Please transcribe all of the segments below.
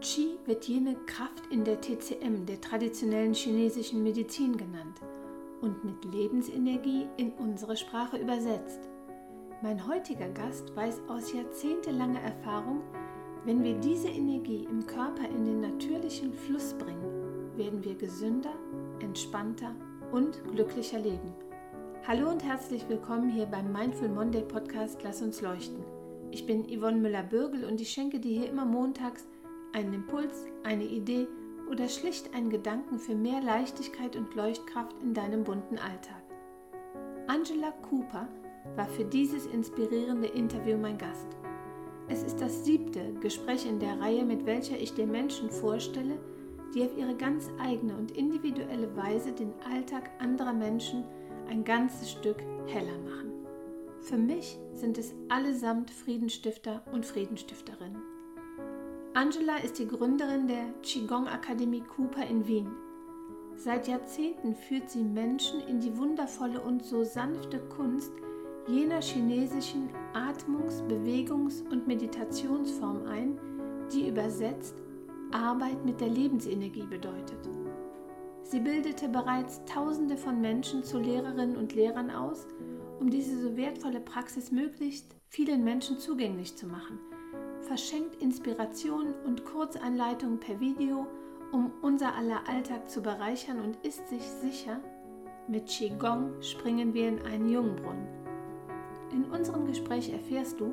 Qi wird jene Kraft in der TCM, der traditionellen chinesischen Medizin genannt und mit Lebensenergie in unsere Sprache übersetzt. Mein heutiger Gast weiß aus jahrzehntelanger Erfahrung, wenn wir diese Energie im Körper in den natürlichen Fluss bringen, werden wir gesünder, entspannter und glücklicher leben. Hallo und herzlich willkommen hier beim Mindful Monday Podcast Lass uns leuchten. Ich bin Yvonne Müller-Bürgel und ich schenke dir hier immer montags einen Impuls, eine Idee oder schlicht einen Gedanken für mehr Leichtigkeit und Leuchtkraft in deinem bunten Alltag. Angela Cooper war für dieses inspirierende Interview mein Gast. Es ist das siebte Gespräch in der Reihe, mit welcher ich dir Menschen vorstelle, die auf ihre ganz eigene und individuelle Weise den Alltag anderer Menschen ein ganzes Stück heller machen. Für mich sind es allesamt Friedenstifter und Friedenstifterinnen. Angela ist die Gründerin der Qigong Akademie Cooper in Wien. Seit Jahrzehnten führt sie Menschen in die wundervolle und so sanfte Kunst jener chinesischen Atmungs-, Bewegungs- und Meditationsform ein, die übersetzt Arbeit mit der Lebensenergie bedeutet. Sie bildete bereits Tausende von Menschen zu Lehrerinnen und Lehrern aus, um diese so wertvolle Praxis möglichst vielen Menschen zugänglich zu machen – verschenkt Inspiration und Kurzanleitungen per Video, um unser aller Alltag zu bereichern und ist sich sicher, mit Qigong springen wir in einen Jungbrunnen. In unserem Gespräch erfährst du,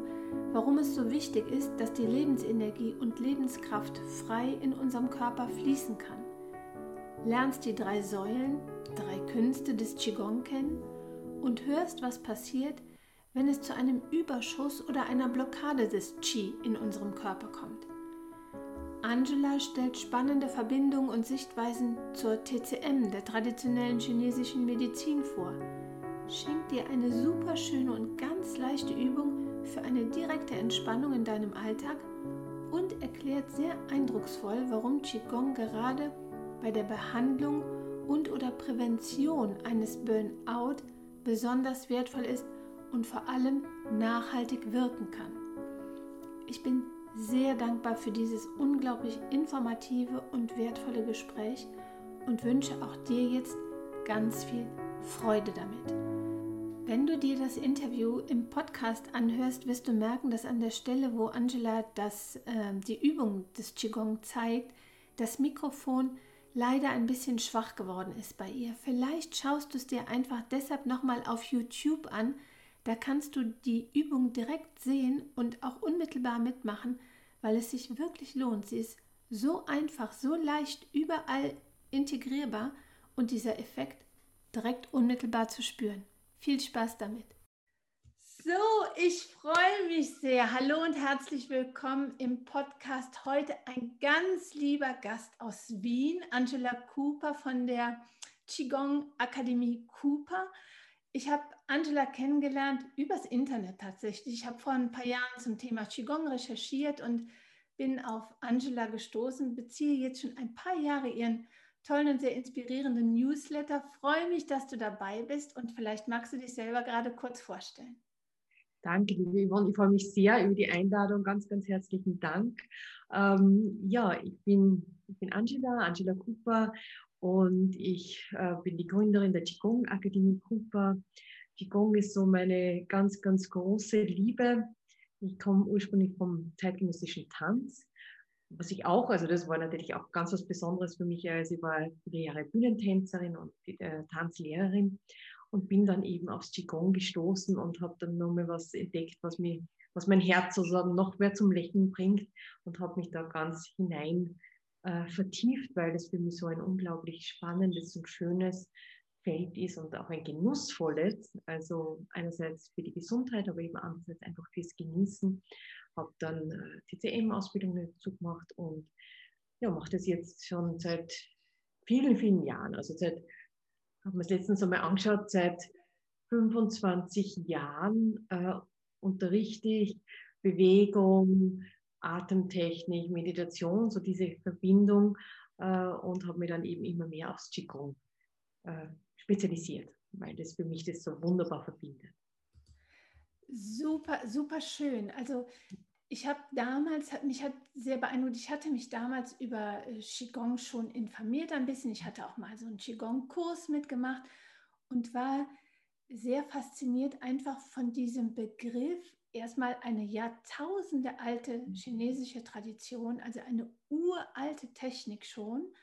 warum es so wichtig ist, dass die Lebensenergie und Lebenskraft frei in unserem Körper fließen kann. Lernst die drei Säulen, drei Künste des Qigong kennen und hörst, was passiert, wenn es zu einem Überschuss oder einer Blockade des Qi in unserem Körper kommt. Angela stellt spannende Verbindungen und Sichtweisen zur TCM, der traditionellen chinesischen Medizin, vor. Schenkt dir eine super schöne und ganz leichte Übung für eine direkte Entspannung in deinem Alltag und erklärt sehr eindrucksvoll, warum Qigong gerade bei der Behandlung und oder Prävention eines Burnout besonders wertvoll ist und vor allem nachhaltig wirken kann. Ich bin sehr dankbar für dieses unglaublich informative und wertvolle Gespräch und wünsche auch dir jetzt ganz viel Freude damit. Wenn du dir das Interview im Podcast anhörst, wirst du merken, dass an der Stelle, wo Angela das, äh, die Übung des Qigong zeigt, das Mikrofon leider ein bisschen schwach geworden ist bei ihr. Vielleicht schaust du es dir einfach deshalb nochmal auf YouTube an, da kannst du die Übung direkt sehen und auch unmittelbar mitmachen, weil es sich wirklich lohnt. Sie ist so einfach, so leicht überall integrierbar und dieser Effekt direkt unmittelbar zu spüren. Viel Spaß damit. So, ich freue mich sehr. Hallo und herzlich willkommen im Podcast. Heute ein ganz lieber Gast aus Wien, Angela Cooper von der Qigong Akademie Cooper. Ich habe Angela kennengelernt übers Internet tatsächlich. Ich habe vor ein paar Jahren zum Thema Qigong recherchiert und bin auf Angela gestoßen, beziehe jetzt schon ein paar Jahre ihren tollen und sehr inspirierenden Newsletter. Freue mich, dass du dabei bist und vielleicht magst du dich selber gerade kurz vorstellen. Danke, liebe Yvonne. Ich freue mich sehr über die Einladung. Ganz, ganz herzlichen Dank. Ähm, ja, ich bin, ich bin Angela, Angela Cooper und ich äh, bin die Gründerin der Qigong Akademie Cooper. Qigong ist so meine ganz, ganz große Liebe. Ich komme ursprünglich vom zeitgenössischen Tanz, was ich auch, also das war natürlich auch ganz was Besonderes für mich, als ich war viele Jahre Bühnentänzerin und äh, Tanzlehrerin und bin dann eben aufs Qigong gestoßen und habe dann nochmal was entdeckt, was, mich, was mein Herz sozusagen noch mehr zum Lächeln bringt und habe mich da ganz hinein äh, vertieft, weil das für mich so ein unglaublich spannendes und schönes Feld ist und auch ein genussvolles, also einerseits für die Gesundheit, aber eben andererseits einfach fürs Genießen. Habe dann äh, TCM-Ausbildung dazu gemacht und ja, mache das jetzt schon seit vielen, vielen Jahren. Also seit, haben wir es letztens einmal angeschaut, seit 25 Jahren äh, unterrichte ich Bewegung, Atemtechnik, Meditation, so diese Verbindung äh, und habe mich dann eben immer mehr aufs Qigong äh, spezialisiert, weil das für mich das so wunderbar verbindet. Super, super schön. Also ich habe damals, hat, mich hat sehr beeindruckt, ich hatte mich damals über äh, Qigong schon informiert ein bisschen. Ich hatte auch mal so einen Qigong-Kurs mitgemacht und war sehr fasziniert einfach von diesem Begriff. Erstmal eine Jahrtausende alte mhm. chinesische Tradition, also eine uralte Technik schon,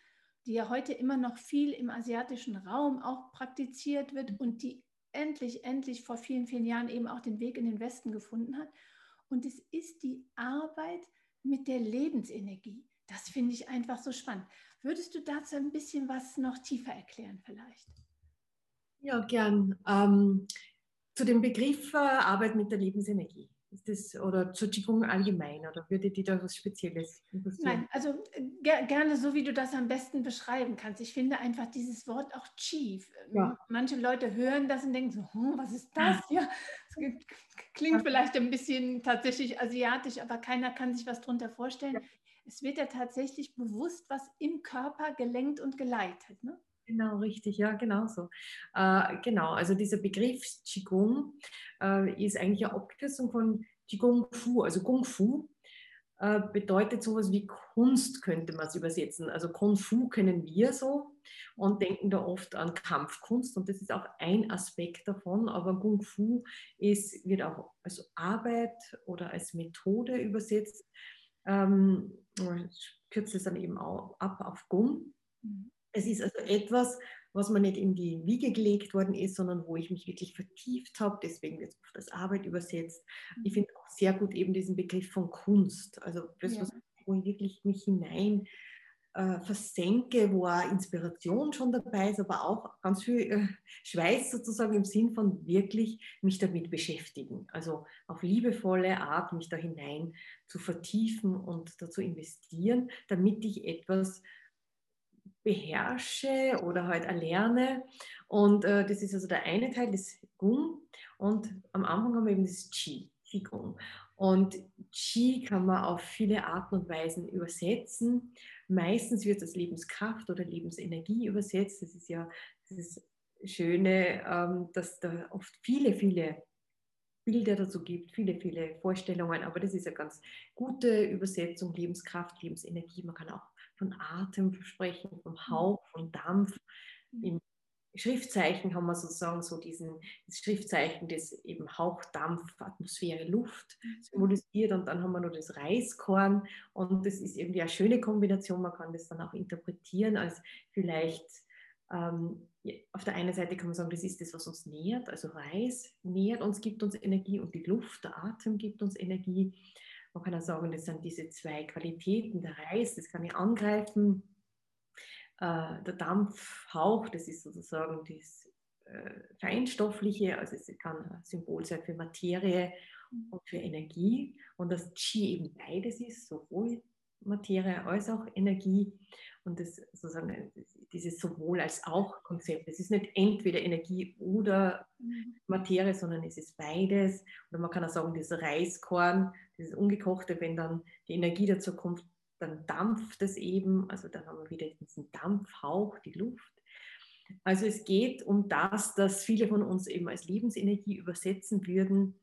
die ja heute immer noch viel im asiatischen Raum auch praktiziert wird und die endlich, endlich vor vielen, vielen Jahren eben auch den Weg in den Westen gefunden hat. Und es ist die Arbeit mit der Lebensenergie. Das finde ich einfach so spannend. Würdest du dazu ein bisschen was noch tiefer erklären vielleicht? Ja, gern. Ähm, zu dem Begriff äh, Arbeit mit der Lebensenergie. Ist das, oder zur Qigong allgemein oder würde dir da was Spezielles interessieren? Nein, also äh, ger gerne so, wie du das am besten beschreiben kannst. Ich finde einfach dieses Wort auch Chief. Ja. Manche Leute hören das und denken so, hm, was ist das? Ja, klingt vielleicht ein bisschen tatsächlich asiatisch, aber keiner kann sich was darunter vorstellen. Ja. Es wird ja tatsächlich bewusst was im Körper gelenkt und geleitet. Ne? Genau, richtig, ja, genau so. Äh, genau, also dieser Begriff Qigong äh, ist eigentlich eine Abkürzung von Qigong Fu, also Kung Fu äh, bedeutet sowas wie Kunst, könnte man es übersetzen. Also Kung Fu kennen wir so und denken da oft an Kampfkunst und das ist auch ein Aspekt davon, aber Kung Fu ist, wird auch als Arbeit oder als Methode übersetzt. Ähm, ich kürze es dann eben auch ab auf Kung. Mhm. Es ist also etwas, was mir nicht in die Wiege gelegt worden ist, sondern wo ich mich wirklich vertieft habe. Deswegen wird es oft als Arbeit übersetzt. Ich mhm. finde auch sehr gut eben diesen Begriff von Kunst. Also das, ja. wo ich wirklich mich hinein äh, versenke, wo auch Inspiration schon dabei ist, aber auch ganz viel äh, Schweiß sozusagen im Sinn von wirklich mich damit beschäftigen. Also auf liebevolle Art mich da hinein zu vertiefen und dazu investieren, damit ich etwas beherrsche oder halt erlerne. Und äh, das ist also der eine Teil des Gung. Und am Anfang haben wir eben das Qi, Qigong. Und Qi kann man auf viele Arten und Weisen übersetzen. Meistens wird es als Lebenskraft oder Lebensenergie übersetzt. Das ist ja das Schöne, ähm, dass da oft viele, viele Bilder dazu gibt, viele, viele Vorstellungen. Aber das ist eine ganz gute Übersetzung, Lebenskraft, Lebensenergie. Man kann auch von Atem sprechen, vom mhm. Hauch, von Dampf. Mhm. Im Schriftzeichen haben wir sozusagen so diesen das Schriftzeichen, das eben Hauch, Dampf, Atmosphäre, Luft mhm. symbolisiert und dann haben wir noch das Reiskorn und das ist irgendwie eine schöne Kombination. Man kann das dann auch interpretieren als vielleicht ähm, auf der einen Seite kann man sagen, das ist das, was uns nährt, also Reis nährt uns, gibt uns Energie und die Luft, der Atem gibt uns Energie. Man kann auch sagen, das sind diese zwei Qualitäten, der Reis, das kann ich angreifen. Äh, der Dampfhauch, das ist sozusagen das äh, Feinstoffliche, also es kann ein Symbol sein für Materie und für Energie. Und das Qi eben beides ist, sowohl Materie als auch Energie. Und das sozusagen dieses sowohl als auch Konzept. Es ist nicht entweder Energie oder mhm. Materie, sondern es ist beides. Oder man kann auch sagen, das Reiskorn, dieses ungekochte, wenn dann die Energie dazu kommt, dann dampft es eben. Also dann haben wir wieder diesen Dampfhauch, die Luft. Also es geht um das, dass viele von uns eben als Lebensenergie übersetzen würden.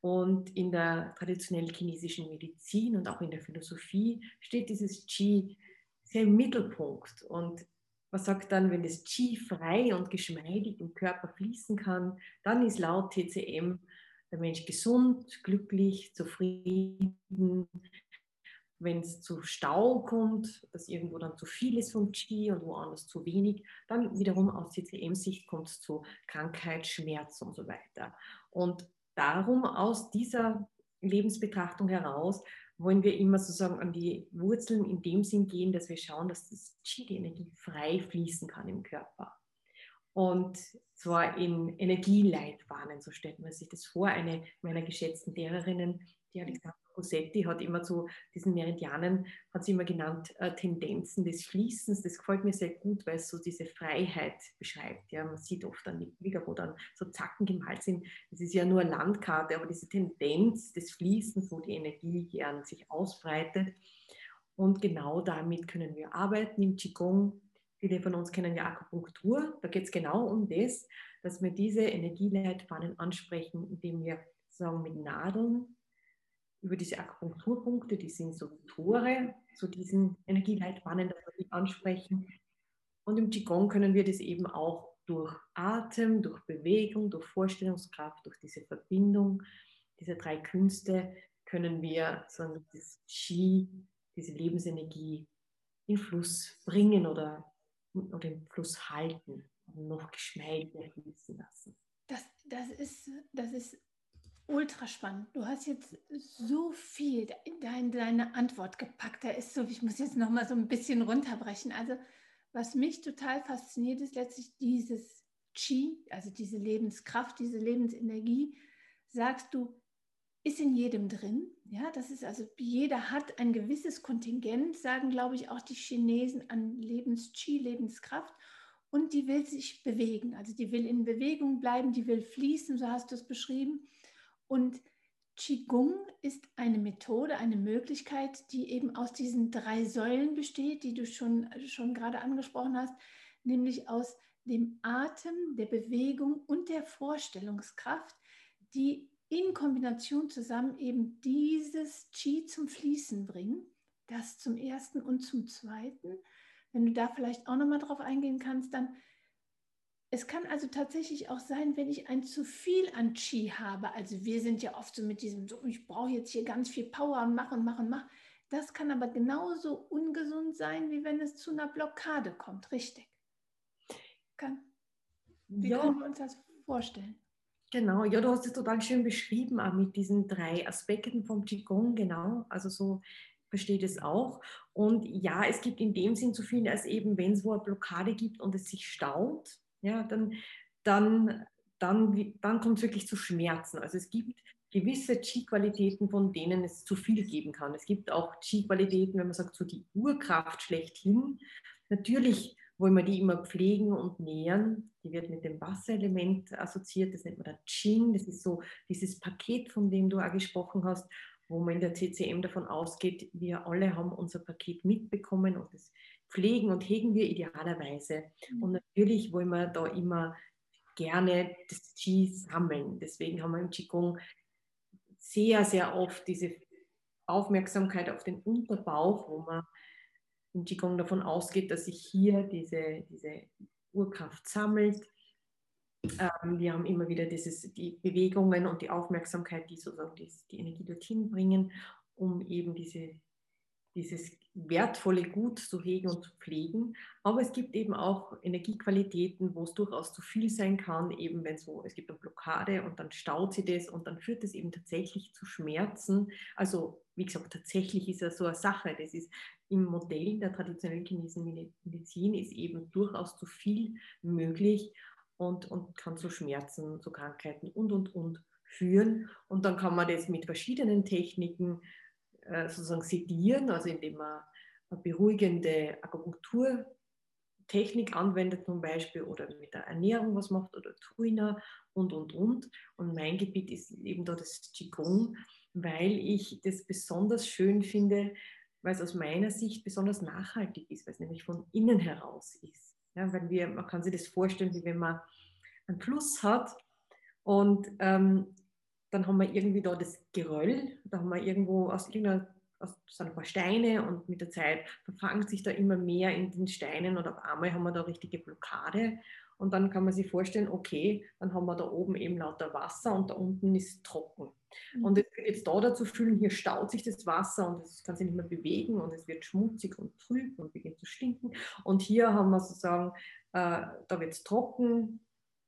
Und in der traditionellen chinesischen Medizin und auch in der Philosophie steht dieses Qi sehr im Mittelpunkt. Und man sagt dann, wenn das Qi frei und geschmeidig im Körper fließen kann, dann ist laut TCM der Mensch gesund, glücklich, zufrieden. Wenn es zu Stau kommt, dass irgendwo dann zu viel ist vom Qi und woanders zu wenig, dann wiederum aus TCM-Sicht kommt es zu Krankheit, Schmerz und so weiter. Und darum aus dieser Lebensbetrachtung heraus wollen wir immer sozusagen an die Wurzeln in dem Sinn gehen, dass wir schauen, dass das Qi, die Energie, frei fließen kann im Körper. Und zwar in Energieleitbahnen, so stellt man sich das vor. Eine meiner geschätzten Lehrerinnen, die Alexandra Rossetti hat immer zu diesen Meridianen, hat sie immer genannt, äh, Tendenzen des Fließens. Das gefällt mir sehr gut, weil es so diese Freiheit beschreibt. Ja, man sieht oft an die Bilder, wo dann so Zacken gemalt sind. Das ist ja nur eine Landkarte, aber diese Tendenz des Fließens, wo die Energie gern sich ausbreitet. Und genau damit können wir arbeiten im Qigong. Viele von uns kennen ja Akupunktur. Da geht es genau um das, dass wir diese Energieleitbahnen ansprechen, indem wir sagen, mit Nadeln über diese Akupunkturpunkte, die sind so Tore zu diesen Energieleitbahnen, dass wir die ansprechen. Und im Qigong können wir das eben auch durch Atem, durch Bewegung, durch Vorstellungskraft, durch diese Verbindung, diese drei Künste können wir so das Qi, diese Lebensenergie in Fluss bringen oder, oder im Fluss halten und noch geschmeidiger fließen lassen. Das, das, ist, das ist ultra spannend. Du hast jetzt so viel in deine Antwort gepackt. Da ist so, ich muss jetzt noch mal so ein bisschen runterbrechen. Also was mich total fasziniert, ist letztlich dieses Qi, also diese Lebenskraft, diese Lebensenergie. Sagst du, ist in jedem drin. Ja, das ist also, jeder hat ein gewisses Kontingent, sagen, glaube ich, auch die Chinesen an Lebens-Qi, Lebenskraft. Und die will sich bewegen. Also die will in Bewegung bleiben, die will fließen, so hast du es beschrieben. Und Qigong ist eine Methode, eine Möglichkeit, die eben aus diesen drei Säulen besteht, die du schon, schon gerade angesprochen hast, nämlich aus dem Atem, der Bewegung und der Vorstellungskraft, die in Kombination zusammen eben dieses Qi zum Fließen bringen. Das zum ersten und zum zweiten. Wenn du da vielleicht auch nochmal drauf eingehen kannst, dann es kann also tatsächlich auch sein, wenn ich ein zu viel an Qi habe. Also wir sind ja oft so mit diesem, so, ich brauche jetzt hier ganz viel Power und machen, machen, machen. Das kann aber genauso ungesund sein, wie wenn es zu einer Blockade kommt, richtig? Kann. Wie ja. können wir uns das vorstellen? Genau, ja, du hast es total schön beschrieben, auch mit diesen drei Aspekten vom Qigong, genau. Also so versteht es auch. Und ja, es gibt in dem Sinn so viel, als eben, wenn es wo eine Blockade gibt und es sich staut, ja, dann, dann, dann, dann kommt es wirklich zu Schmerzen. Also es gibt gewisse Qi-Qualitäten, von denen es zu viel geben kann. Es gibt auch Qi-Qualitäten, wenn man sagt, so die Urkraft schlechthin. Natürlich wollen wir die immer pflegen und nähren. Die wird mit dem Wasserelement assoziiert, das nennt man der Qing. Das ist so dieses Paket, von dem du auch gesprochen hast, wo man in der CCM davon ausgeht, wir alle haben unser Paket mitbekommen und das pflegen und hegen wir idealerweise. Mhm. Und natürlich wollen wir da immer gerne das Qi sammeln. Deswegen haben wir im Qigong sehr, sehr oft diese Aufmerksamkeit auf den Unterbauch, wo man im Qigong davon ausgeht, dass sich hier diese, diese Urkraft sammelt. Ähm, wir haben immer wieder dieses, die Bewegungen und die Aufmerksamkeit, die sozusagen die, die Energie dorthin bringen, um eben diese, dieses wertvolle Gut zu hegen und zu pflegen. Aber es gibt eben auch Energiequalitäten, wo es durchaus zu viel sein kann, eben wenn so, es gibt eine Blockade und dann staut sie das und dann führt es eben tatsächlich zu Schmerzen. Also wie gesagt, tatsächlich ist ja so eine Sache. Das ist im Modell der traditionellen chinesischen Medizin ist eben durchaus zu viel möglich und, und kann zu Schmerzen, zu Krankheiten und, und, und führen. Und dann kann man das mit verschiedenen Techniken sozusagen sedieren, also indem man eine beruhigende Akupunkturtechnik anwendet zum Beispiel oder mit der Ernährung was macht oder Tuina und, und, und. Und mein Gebiet ist eben da das Qigong, weil ich das besonders schön finde, weil es aus meiner Sicht besonders nachhaltig ist, weil es nämlich von innen heraus ist. Ja, weil wir, man kann sich das vorstellen, wie wenn man einen Fluss hat und ähm, dann haben wir irgendwie da das Geröll, da haben wir irgendwo aus irgendeiner aus so ein paar Steine und mit der Zeit verfangt sich da immer mehr in den Steinen und auf einmal haben wir da richtige Blockade und dann kann man sich vorstellen, okay, dann haben wir da oben eben lauter Wasser und da unten ist trocken. Mhm. Und es wird jetzt da dazu fühlen, hier staut sich das Wasser und es kann sich nicht mehr bewegen und es wird schmutzig und trüb und beginnt zu stinken. Und hier haben wir sozusagen, äh, da wird es trocken,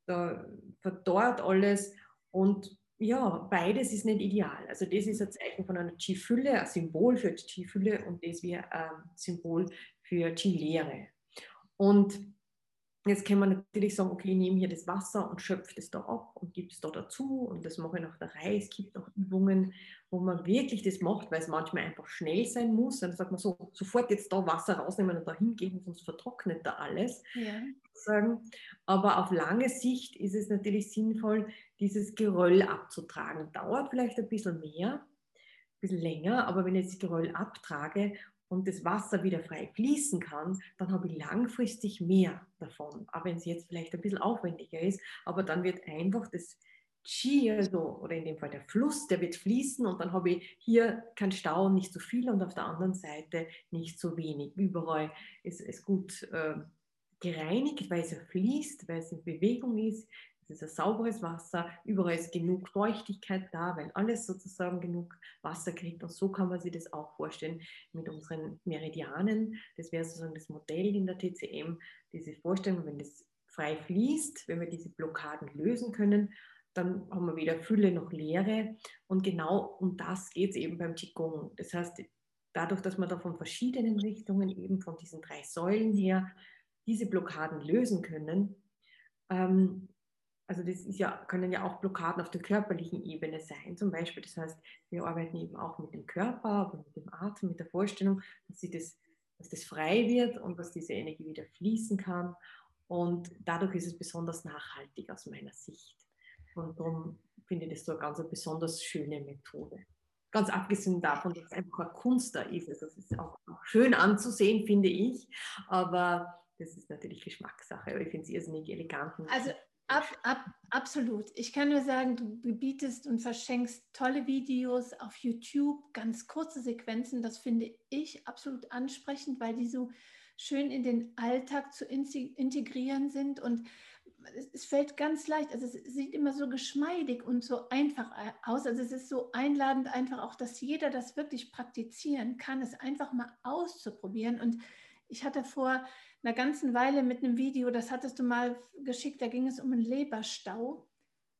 da verdorrt alles und ja, beides ist nicht ideal. Also das ist ein Zeichen von einer Qi-Fülle, ein Symbol für Qi-Fülle und das wäre ein Symbol für Qi-Leere. Und jetzt kann man natürlich sagen, okay, ich nehme hier das Wasser und schöpfe das da ab und gebe es da dazu und das mache ich nach der Reihe. Es gibt auch Übungen, wo man wirklich das macht, weil es manchmal einfach schnell sein muss. Dann sagt man so, sofort jetzt da Wasser rausnehmen und da hingeben, sonst vertrocknet da alles. Ja. Aber auf lange Sicht ist es natürlich sinnvoll, dieses Geröll abzutragen. Dauert vielleicht ein bisschen mehr, ein bisschen länger, aber wenn ich das Geröll abtrage und das Wasser wieder frei fließen kann, dann habe ich langfristig mehr davon. Aber wenn es jetzt vielleicht ein bisschen aufwendiger ist, aber dann wird einfach das, Qi, also, oder in dem Fall der Fluss, der wird fließen und dann habe ich hier kein Stau, nicht so viel und auf der anderen Seite nicht so wenig. Überall ist es gut äh, gereinigt, weil es ja fließt, weil es in Bewegung ist. Es ist ein sauberes Wasser, überall ist genug Feuchtigkeit da, weil alles sozusagen genug Wasser kriegt. Und so kann man sich das auch vorstellen mit unseren Meridianen. Das wäre sozusagen das Modell in der TCM, diese Vorstellung, wenn das frei fließt, wenn wir diese Blockaden lösen können, dann haben wir weder Fülle noch Leere. Und genau um das geht es eben beim Qigong. Das heißt, dadurch, dass man da von verschiedenen Richtungen, eben von diesen drei Säulen her, diese Blockaden lösen können, ähm, also das ja, können ja auch Blockaden auf der körperlichen Ebene sein, zum Beispiel. Das heißt, wir arbeiten eben auch mit dem Körper, aber mit dem Atem, mit der Vorstellung, dass, sie das, dass das frei wird und dass diese Energie wieder fließen kann. Und dadurch ist es besonders nachhaltig aus meiner Sicht. Und darum finde ich das so eine ganz eine besonders schöne Methode. Ganz abgesehen davon, dass es einfach eine Kunst da ist. Also es ist auch schön anzusehen, finde ich. Aber das ist natürlich Geschmackssache. Aber ich finde es irrsinnig elegant. Also ab, ab, absolut. Ich kann nur sagen, du bietest und verschenkst tolle Videos auf YouTube, ganz kurze Sequenzen. Das finde ich absolut ansprechend, weil die so schön in den Alltag zu integrieren sind und es fällt ganz leicht, also es sieht immer so geschmeidig und so einfach aus. Also es ist so einladend einfach auch, dass jeder das wirklich praktizieren kann, es einfach mal auszuprobieren. Und ich hatte vor einer ganzen Weile mit einem Video, das hattest du mal geschickt, da ging es um einen Leberstau.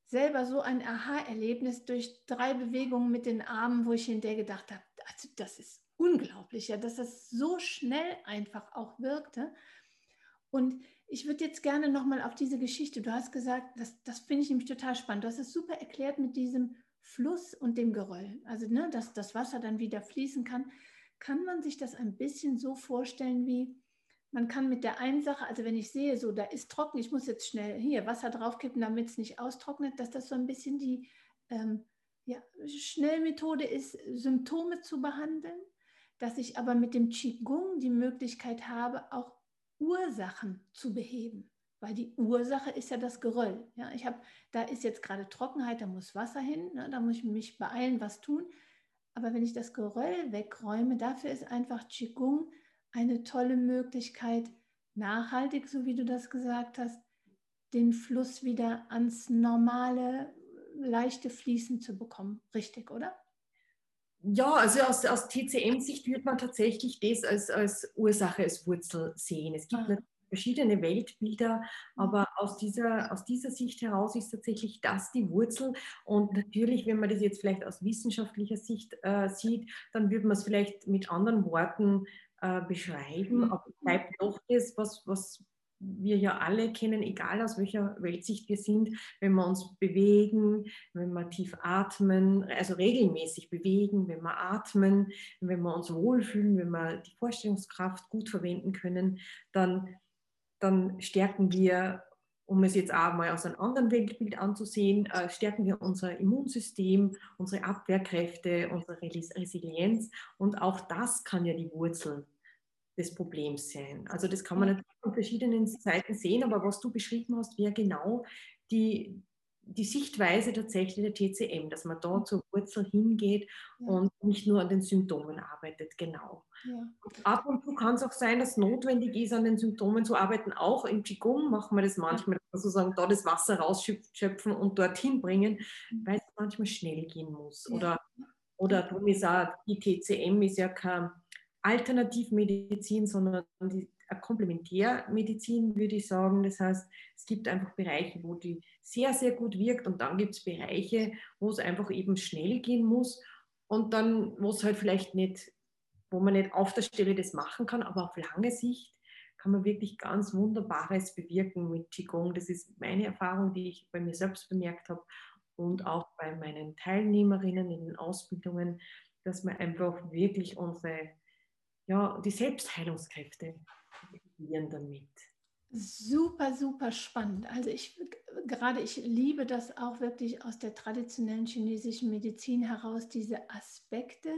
Selber so ein Aha-Erlebnis durch drei Bewegungen mit den Armen, wo ich hinterher gedacht habe, also das ist unglaublich, ja, dass das so schnell einfach auch wirkte. Und ich würde jetzt gerne nochmal auf diese Geschichte, du hast gesagt, das, das finde ich nämlich total spannend. Du hast es super erklärt mit diesem Fluss und dem Geröll. Also, ne, dass das Wasser dann wieder fließen kann. Kann man sich das ein bisschen so vorstellen wie, man kann mit der einen Sache, also wenn ich sehe, so da ist trocken, ich muss jetzt schnell hier Wasser draufkippen, damit es nicht austrocknet, dass das so ein bisschen die ähm, ja, Schnellmethode ist, Symptome zu behandeln, dass ich aber mit dem Qigong die Möglichkeit habe, auch Ursachen zu beheben. Weil die Ursache ist ja das Geröll. Ja, ich habe, da ist jetzt gerade Trockenheit, da muss Wasser hin, ne, da muss ich mich beeilen, was tun. Aber wenn ich das Geröll wegräume, dafür ist einfach Qigong eine tolle Möglichkeit, nachhaltig, so wie du das gesagt hast, den Fluss wieder ans normale, leichte Fließen zu bekommen. Richtig, oder? Ja, also aus, aus TCM-Sicht würde man tatsächlich das als, als Ursache, als Wurzel sehen. Es gibt ah. Verschiedene Weltbilder, mhm. aber aus dieser, aus dieser Sicht heraus ist tatsächlich das die Wurzel. Und natürlich, wenn man das jetzt vielleicht aus wissenschaftlicher Sicht äh, sieht, dann würde man es vielleicht mit anderen Worten äh, beschreiben, mhm. aber bleibt doch das, was, was wir ja alle kennen, egal aus welcher Weltsicht wir sind, wenn wir uns bewegen, wenn wir tief atmen, also regelmäßig bewegen, wenn wir atmen, wenn wir uns wohlfühlen, wenn wir die Vorstellungskraft gut verwenden können, dann, dann stärken wir, um es jetzt auch mal aus einem anderen Weltbild anzusehen, äh, stärken wir unser Immunsystem, unsere Abwehrkräfte, unsere Resilienz und auch das kann ja die Wurzel des Problems sein. Also das kann man natürlich von verschiedenen Seiten sehen, aber was du beschrieben hast, wäre genau die, die Sichtweise tatsächlich der TCM, dass man da zur Wurzel hingeht ja. und nicht nur an den Symptomen arbeitet, genau. Ja. Ab und zu kann es auch sein, dass es notwendig ist, an den Symptomen zu arbeiten. Auch im Qigong machen wir das manchmal, ja. sozusagen da das Wasser rausschöpfen und dorthin bringen, mhm. weil es manchmal schnell gehen muss. Oder, oder darum ist auch, die TCM ist ja kein Alternativmedizin, sondern die Komplementärmedizin, würde ich sagen. Das heißt, es gibt einfach Bereiche, wo die sehr, sehr gut wirkt und dann gibt es Bereiche, wo es einfach eben schnell gehen muss und dann, wo es halt vielleicht nicht, wo man nicht auf der Stelle das machen kann, aber auf lange Sicht kann man wirklich ganz Wunderbares bewirken mit Qigong. Das ist meine Erfahrung, die ich bei mir selbst bemerkt habe und auch bei meinen Teilnehmerinnen in den Ausbildungen, dass wir einfach wirklich unsere ja, die Selbstheilungskräfte aktivieren damit. Super, super spannend. Also ich gerade, ich liebe das auch wirklich aus der traditionellen chinesischen Medizin heraus, diese Aspekte.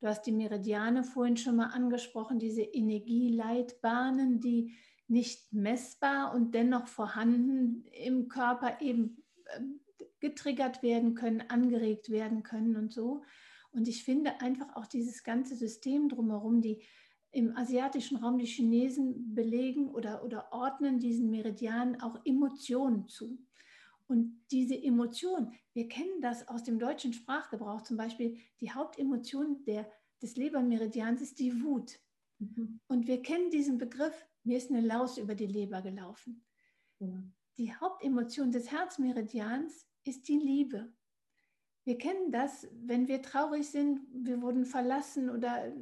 Du hast die Meridiane vorhin schon mal angesprochen, diese Energieleitbahnen, die nicht messbar und dennoch vorhanden im Körper eben ähm, getriggert werden können, angeregt werden können und so. Und ich finde einfach auch dieses ganze System drumherum, die im asiatischen Raum die Chinesen belegen oder, oder ordnen diesen Meridian auch Emotionen zu. Und diese Emotion, wir kennen das aus dem deutschen Sprachgebrauch, zum Beispiel die Hauptemotion der, des Lebermeridians ist die Wut. Mhm. Und wir kennen diesen Begriff, mir ist eine Laus über die Leber gelaufen. Mhm. Die Hauptemotion des Herzmeridians ist die Liebe. Wir kennen das, wenn wir traurig sind, wir wurden verlassen oder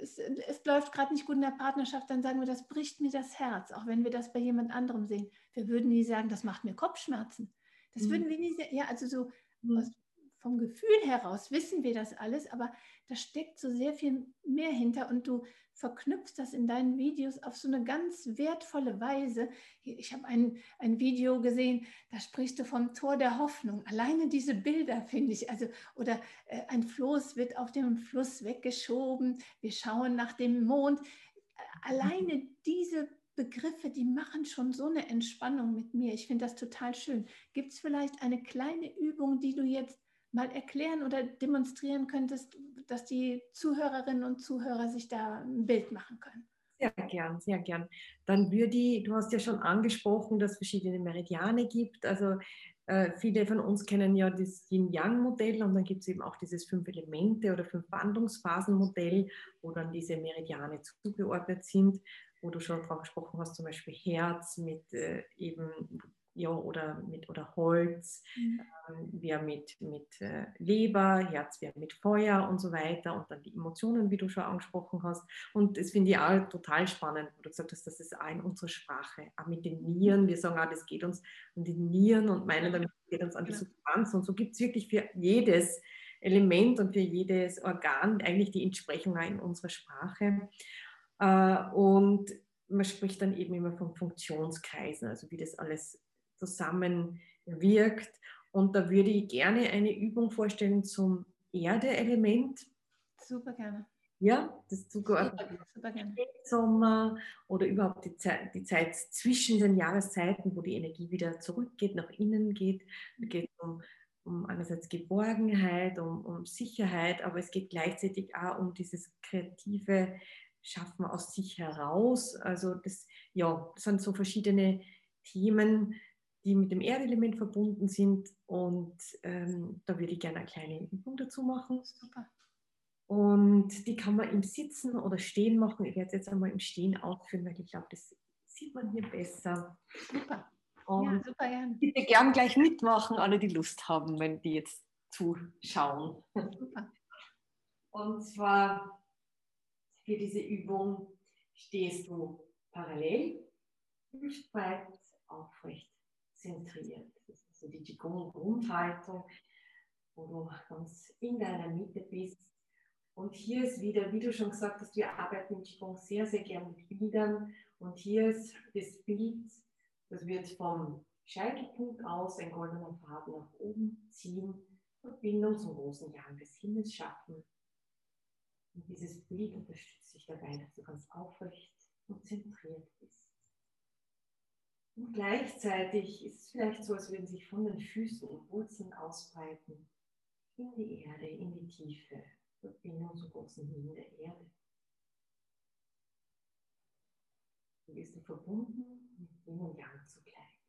es, es läuft gerade nicht gut in der Partnerschaft, dann sagen wir, das bricht mir das Herz, auch wenn wir das bei jemand anderem sehen. Wir würden nie sagen, das macht mir Kopfschmerzen. Das mhm. würden wir nie sagen. Ja, also so mhm. aus, vom Gefühl heraus wissen wir das alles, aber da steckt so sehr viel mehr hinter und du verknüpfst das in deinen Videos auf so eine ganz wertvolle Weise. Ich habe ein, ein Video gesehen, da sprichst du vom Tor der Hoffnung. Alleine diese Bilder finde ich, also, oder äh, ein Floß wird auf dem Fluss weggeschoben, wir schauen nach dem Mond. Alleine diese Begriffe, die machen schon so eine Entspannung mit mir. Ich finde das total schön. Gibt es vielleicht eine kleine Übung, die du jetzt mal erklären oder demonstrieren könntest, dass die Zuhörerinnen und Zuhörer sich da ein Bild machen können? Sehr gern, sehr gern. Dann würde ich, du hast ja schon angesprochen, dass es verschiedene Meridiane gibt. Also äh, viele von uns kennen ja das Yin-Yang-Modell und dann gibt es eben auch dieses Fünf-Elemente- oder Fünf-Wandlungsphasen-Modell, wo dann diese Meridiane zugeordnet sind, wo du schon drauf gesprochen hast, zum Beispiel Herz mit äh, eben ja, oder mit oder Holz, mhm. ähm, wer mit, mit äh, Leber, Herz wer mit Feuer und so weiter und dann die Emotionen, wie du schon angesprochen hast. Und das finde ich auch total spannend, wo du gesagt hast, das ist auch in unserer Sprache, auch mit den Nieren. Wir sagen auch, das geht uns an die Nieren und meinen damit geht uns an die Substanz. Und so gibt es wirklich für jedes Element und für jedes Organ eigentlich die Entsprechung auch in unserer Sprache. Äh, und man spricht dann eben immer von Funktionskreisen, also wie das alles zusammenwirkt. Und da würde ich gerne eine Übung vorstellen zum Erde-Element. Super gerne. Ja, das zugeordnet Sommer oder überhaupt die Zeit, die Zeit zwischen den Jahreszeiten, wo die Energie wieder zurückgeht, nach innen geht. Es geht um, um einerseits Geborgenheit, um, um Sicherheit, aber es geht gleichzeitig auch um dieses kreative Schaffen aus sich heraus. Also das, ja, das sind so verschiedene Themen, die mit dem Erdelement verbunden sind. Und ähm, da würde ich gerne eine kleine Übung dazu machen. Super. Und die kann man im Sitzen oder Stehen machen. Ich werde es jetzt einmal im Stehen ausführen, weil ich glaube, das sieht man hier besser. Super. Und ja, super gerne. Bitte gern gleich mitmachen, alle, die Lust haben, wenn die jetzt zuschauen. Super. Und zwar für diese Übung stehst du parallel, hüftbreit, aufrecht zentriert. Das ist so die Qigong-Grundhaltung, wo du ganz in deiner Mitte bist. Und hier ist wieder, wie du schon gesagt hast, wir arbeiten im Qigong sehr, sehr gern mit Bildern. Und hier ist das Bild, das wird vom Scheitelpunkt aus ein goldener Faden nach oben ziehen, Verbindung zum großen Jahren des Himmels schaffen. Und dieses Bild unterstützt dich dabei, dass du ganz aufrecht und zentriert bist. Und gleichzeitig ist es vielleicht so, als würden sich von den Füßen und Wurzeln ausbreiten in die Erde, in die Tiefe, Verbindung zum großen Himmel der Erde. Du bist verbunden mit Yin und Yang zugleich.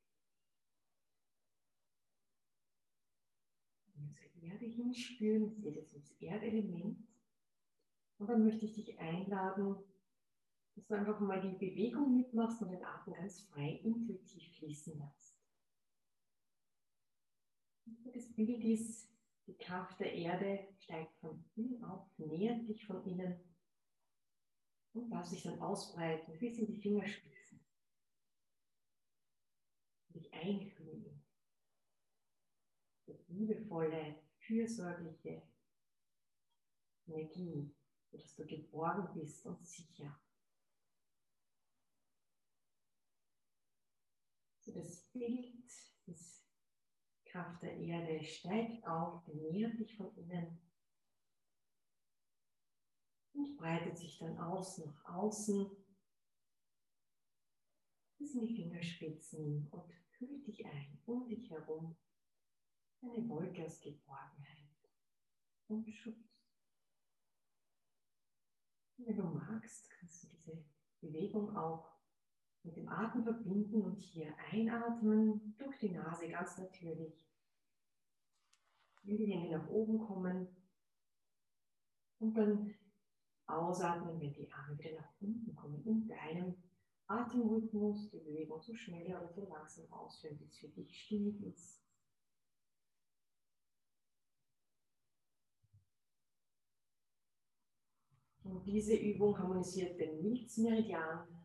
Und zur Erde hinspüren, geht es ums Erdelement. Und dann möchte ich dich einladen, dass du einfach mal die Bewegung mitmachst und den Atem ganz frei intuitiv fließen lässt. Das Bild ist, die Kraft der Erde steigt von innen auf, nähert dich von innen und darf sich dann ausbreiten bis in die Fingerspitzen. Dich einfühlen. Das liebevolle, fürsorgliche Energie, sodass du geborgen bist und sicher. Das Bild des Kraft der Erde steigt auf, nähert dich von innen und breitet sich dann aus nach außen bis in die Fingerspitzen und hüllt dich ein, um dich herum Eine Wolke aus Geborgenheit und Schutz. Wenn du magst, kannst du diese Bewegung auch mit dem Atem verbinden und hier einatmen durch die Nase ganz natürlich. Wenn die Hände nach oben kommen und dann ausatmen, wenn die Arme wieder nach unten kommen. In deinem Atemrhythmus die Bewegung so schnell oder so langsam ausführen, bis es für dich stimmig ist. Und diese Übung harmonisiert den Milzmeridian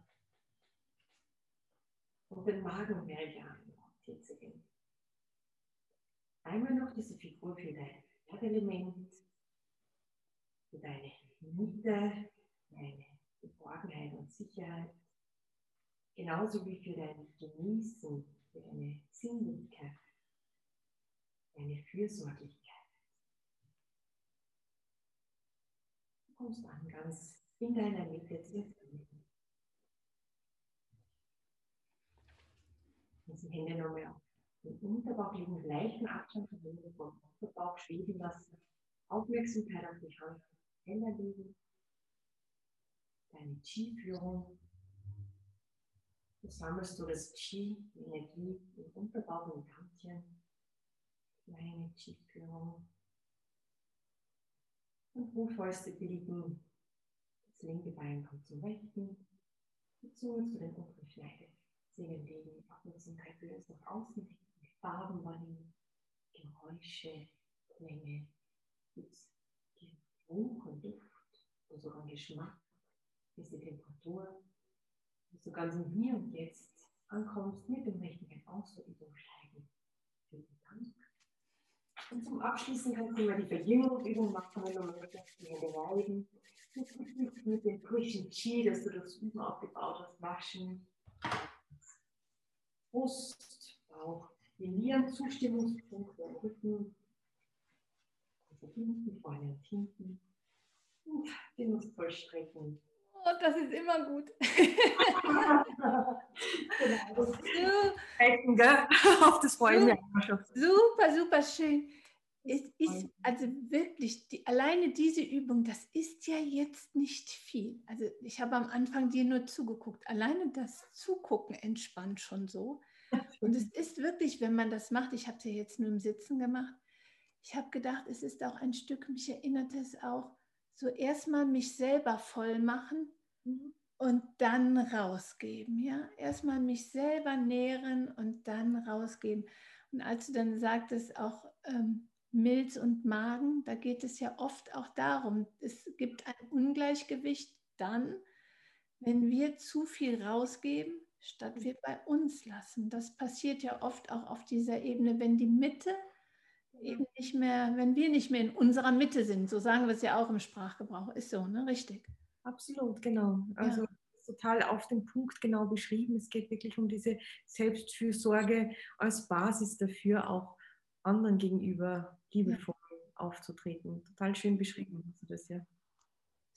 und den Magenmeridian TCM. Einmal noch diese Figur für dein Erdelement, für deine Mitte, deine Geborgenheit und Sicherheit, genauso wie für dein Genießen, für deine Sinnlichkeit, deine Fürsorglichkeit. Du kommst an ganz in deiner Mitte Familie. die Hände nochmal auf den Unterbauch liegen, gleichen Abstand von Hände vom Unterbauch schweben lassen. Aufmerksamkeit auf die Hand heller liegen. Deine Chi-Führung. Du sammelst du das Chi, die Energie im Unterbauch und Handchen. Kleine Chi-Führung. Und Ruhfäuste bilden. Das linke Bein kommt zum rechten. Die Zunge zu den unteren Schneide. Sehen legen, Aufmerksamkeit für uns nach außen, Farben wahrnehmen, Geräusche, Klänge, Geruch und Duft und sogar Geschmack, diese Temperatur, dass du ganz im Hier und Jetzt ankommst mit dem richtigen Ausübung steigen. Vielen Dank. Und zum Abschließen kannst du mal die Verjüngungsübung machen, wenn du möchtest, die Hände reiben. Mit dem frischen Chi, das du durchs Üben aufgebaut hast, waschen. Brust, Bauch, die Nieren, Zustimmungspunkte am Rücken, also hinten, vorne hinten. Und genussvoll strecken. Oh, das ist immer gut. genau. Strecken, gell? Auf das freue ich mich schon. Super, super schön. Es ist also wirklich, die, alleine diese Übung, das ist ja jetzt nicht viel. Also ich habe am Anfang dir nur zugeguckt. Alleine das Zugucken entspannt schon so. Und es ist wirklich, wenn man das macht, ich habe es ja jetzt nur im Sitzen gemacht, ich habe gedacht, es ist auch ein Stück, mich erinnert es auch, so erstmal mich selber voll machen mhm. und dann rausgeben. Ja, erstmal mich selber nähren und dann rausgeben. Und als du dann sagtest, auch ähm, Milz und Magen, da geht es ja oft auch darum, es gibt ein Ungleichgewicht dann, wenn wir zu viel rausgeben, statt wir bei uns lassen. Das passiert ja oft auch auf dieser Ebene, wenn die Mitte eben nicht mehr, wenn wir nicht mehr in unserer Mitte sind. So sagen wir es ja auch im Sprachgebrauch. Ist so, ne? Richtig. Absolut, genau. Also ja. total auf den Punkt genau beschrieben. Es geht wirklich um diese Selbstfürsorge als Basis dafür, auch anderen gegenüber liebevoll ja. aufzutreten. Total schön beschrieben hast du das ja.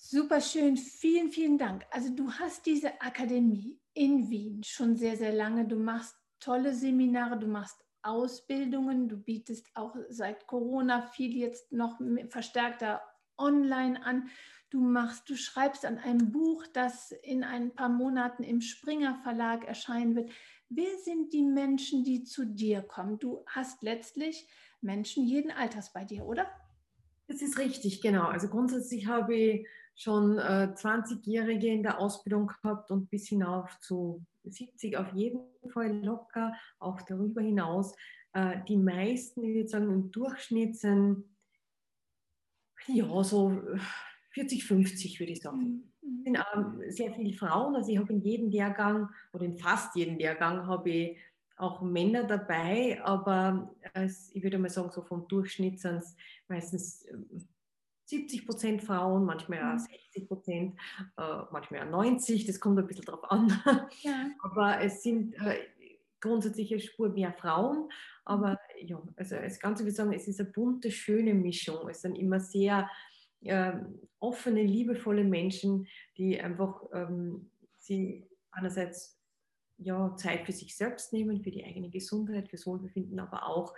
Super schön, vielen, vielen Dank. Also du hast diese Akademie in Wien schon sehr, sehr lange. Du machst tolle Seminare, du machst Ausbildungen, du bietest auch seit Corona viel jetzt noch verstärkter online an. Du machst, du schreibst an einem Buch, das in ein paar Monaten im Springer Verlag erscheinen wird. Wer sind die Menschen, die zu dir kommen? Du hast letztlich Menschen jeden Alters bei dir, oder? Das ist richtig, genau. Also grundsätzlich habe ich schon äh, 20-Jährige in der Ausbildung gehabt und bis hinauf zu 70 auf jeden Fall locker, auch darüber hinaus. Äh, die meisten, ich würde sagen, im Durchschnitt sind ja so 40, 50 würde ich sagen. Mhm. Sind ähm, sehr viele Frauen. Also ich habe in jedem Lehrgang oder in fast jedem Lehrgang habe ich auch Männer dabei, aber als, ich würde mal sagen, so vom Durchschnitt sind es meistens 70 Prozent Frauen, manchmal auch 60 mhm. Prozent, äh, manchmal auch 90, das kommt ein bisschen drauf an. Ja. Aber es sind äh, grundsätzlich eine Spur mehr Frauen. Aber ja, also das Ganze würde sagen, es ist eine bunte, schöne Mischung. Es sind immer sehr äh, offene, liebevolle Menschen, die einfach ähm, sie einerseits ja, Zeit für sich selbst nehmen, für die eigene Gesundheit, fürs Wohlbefinden, aber auch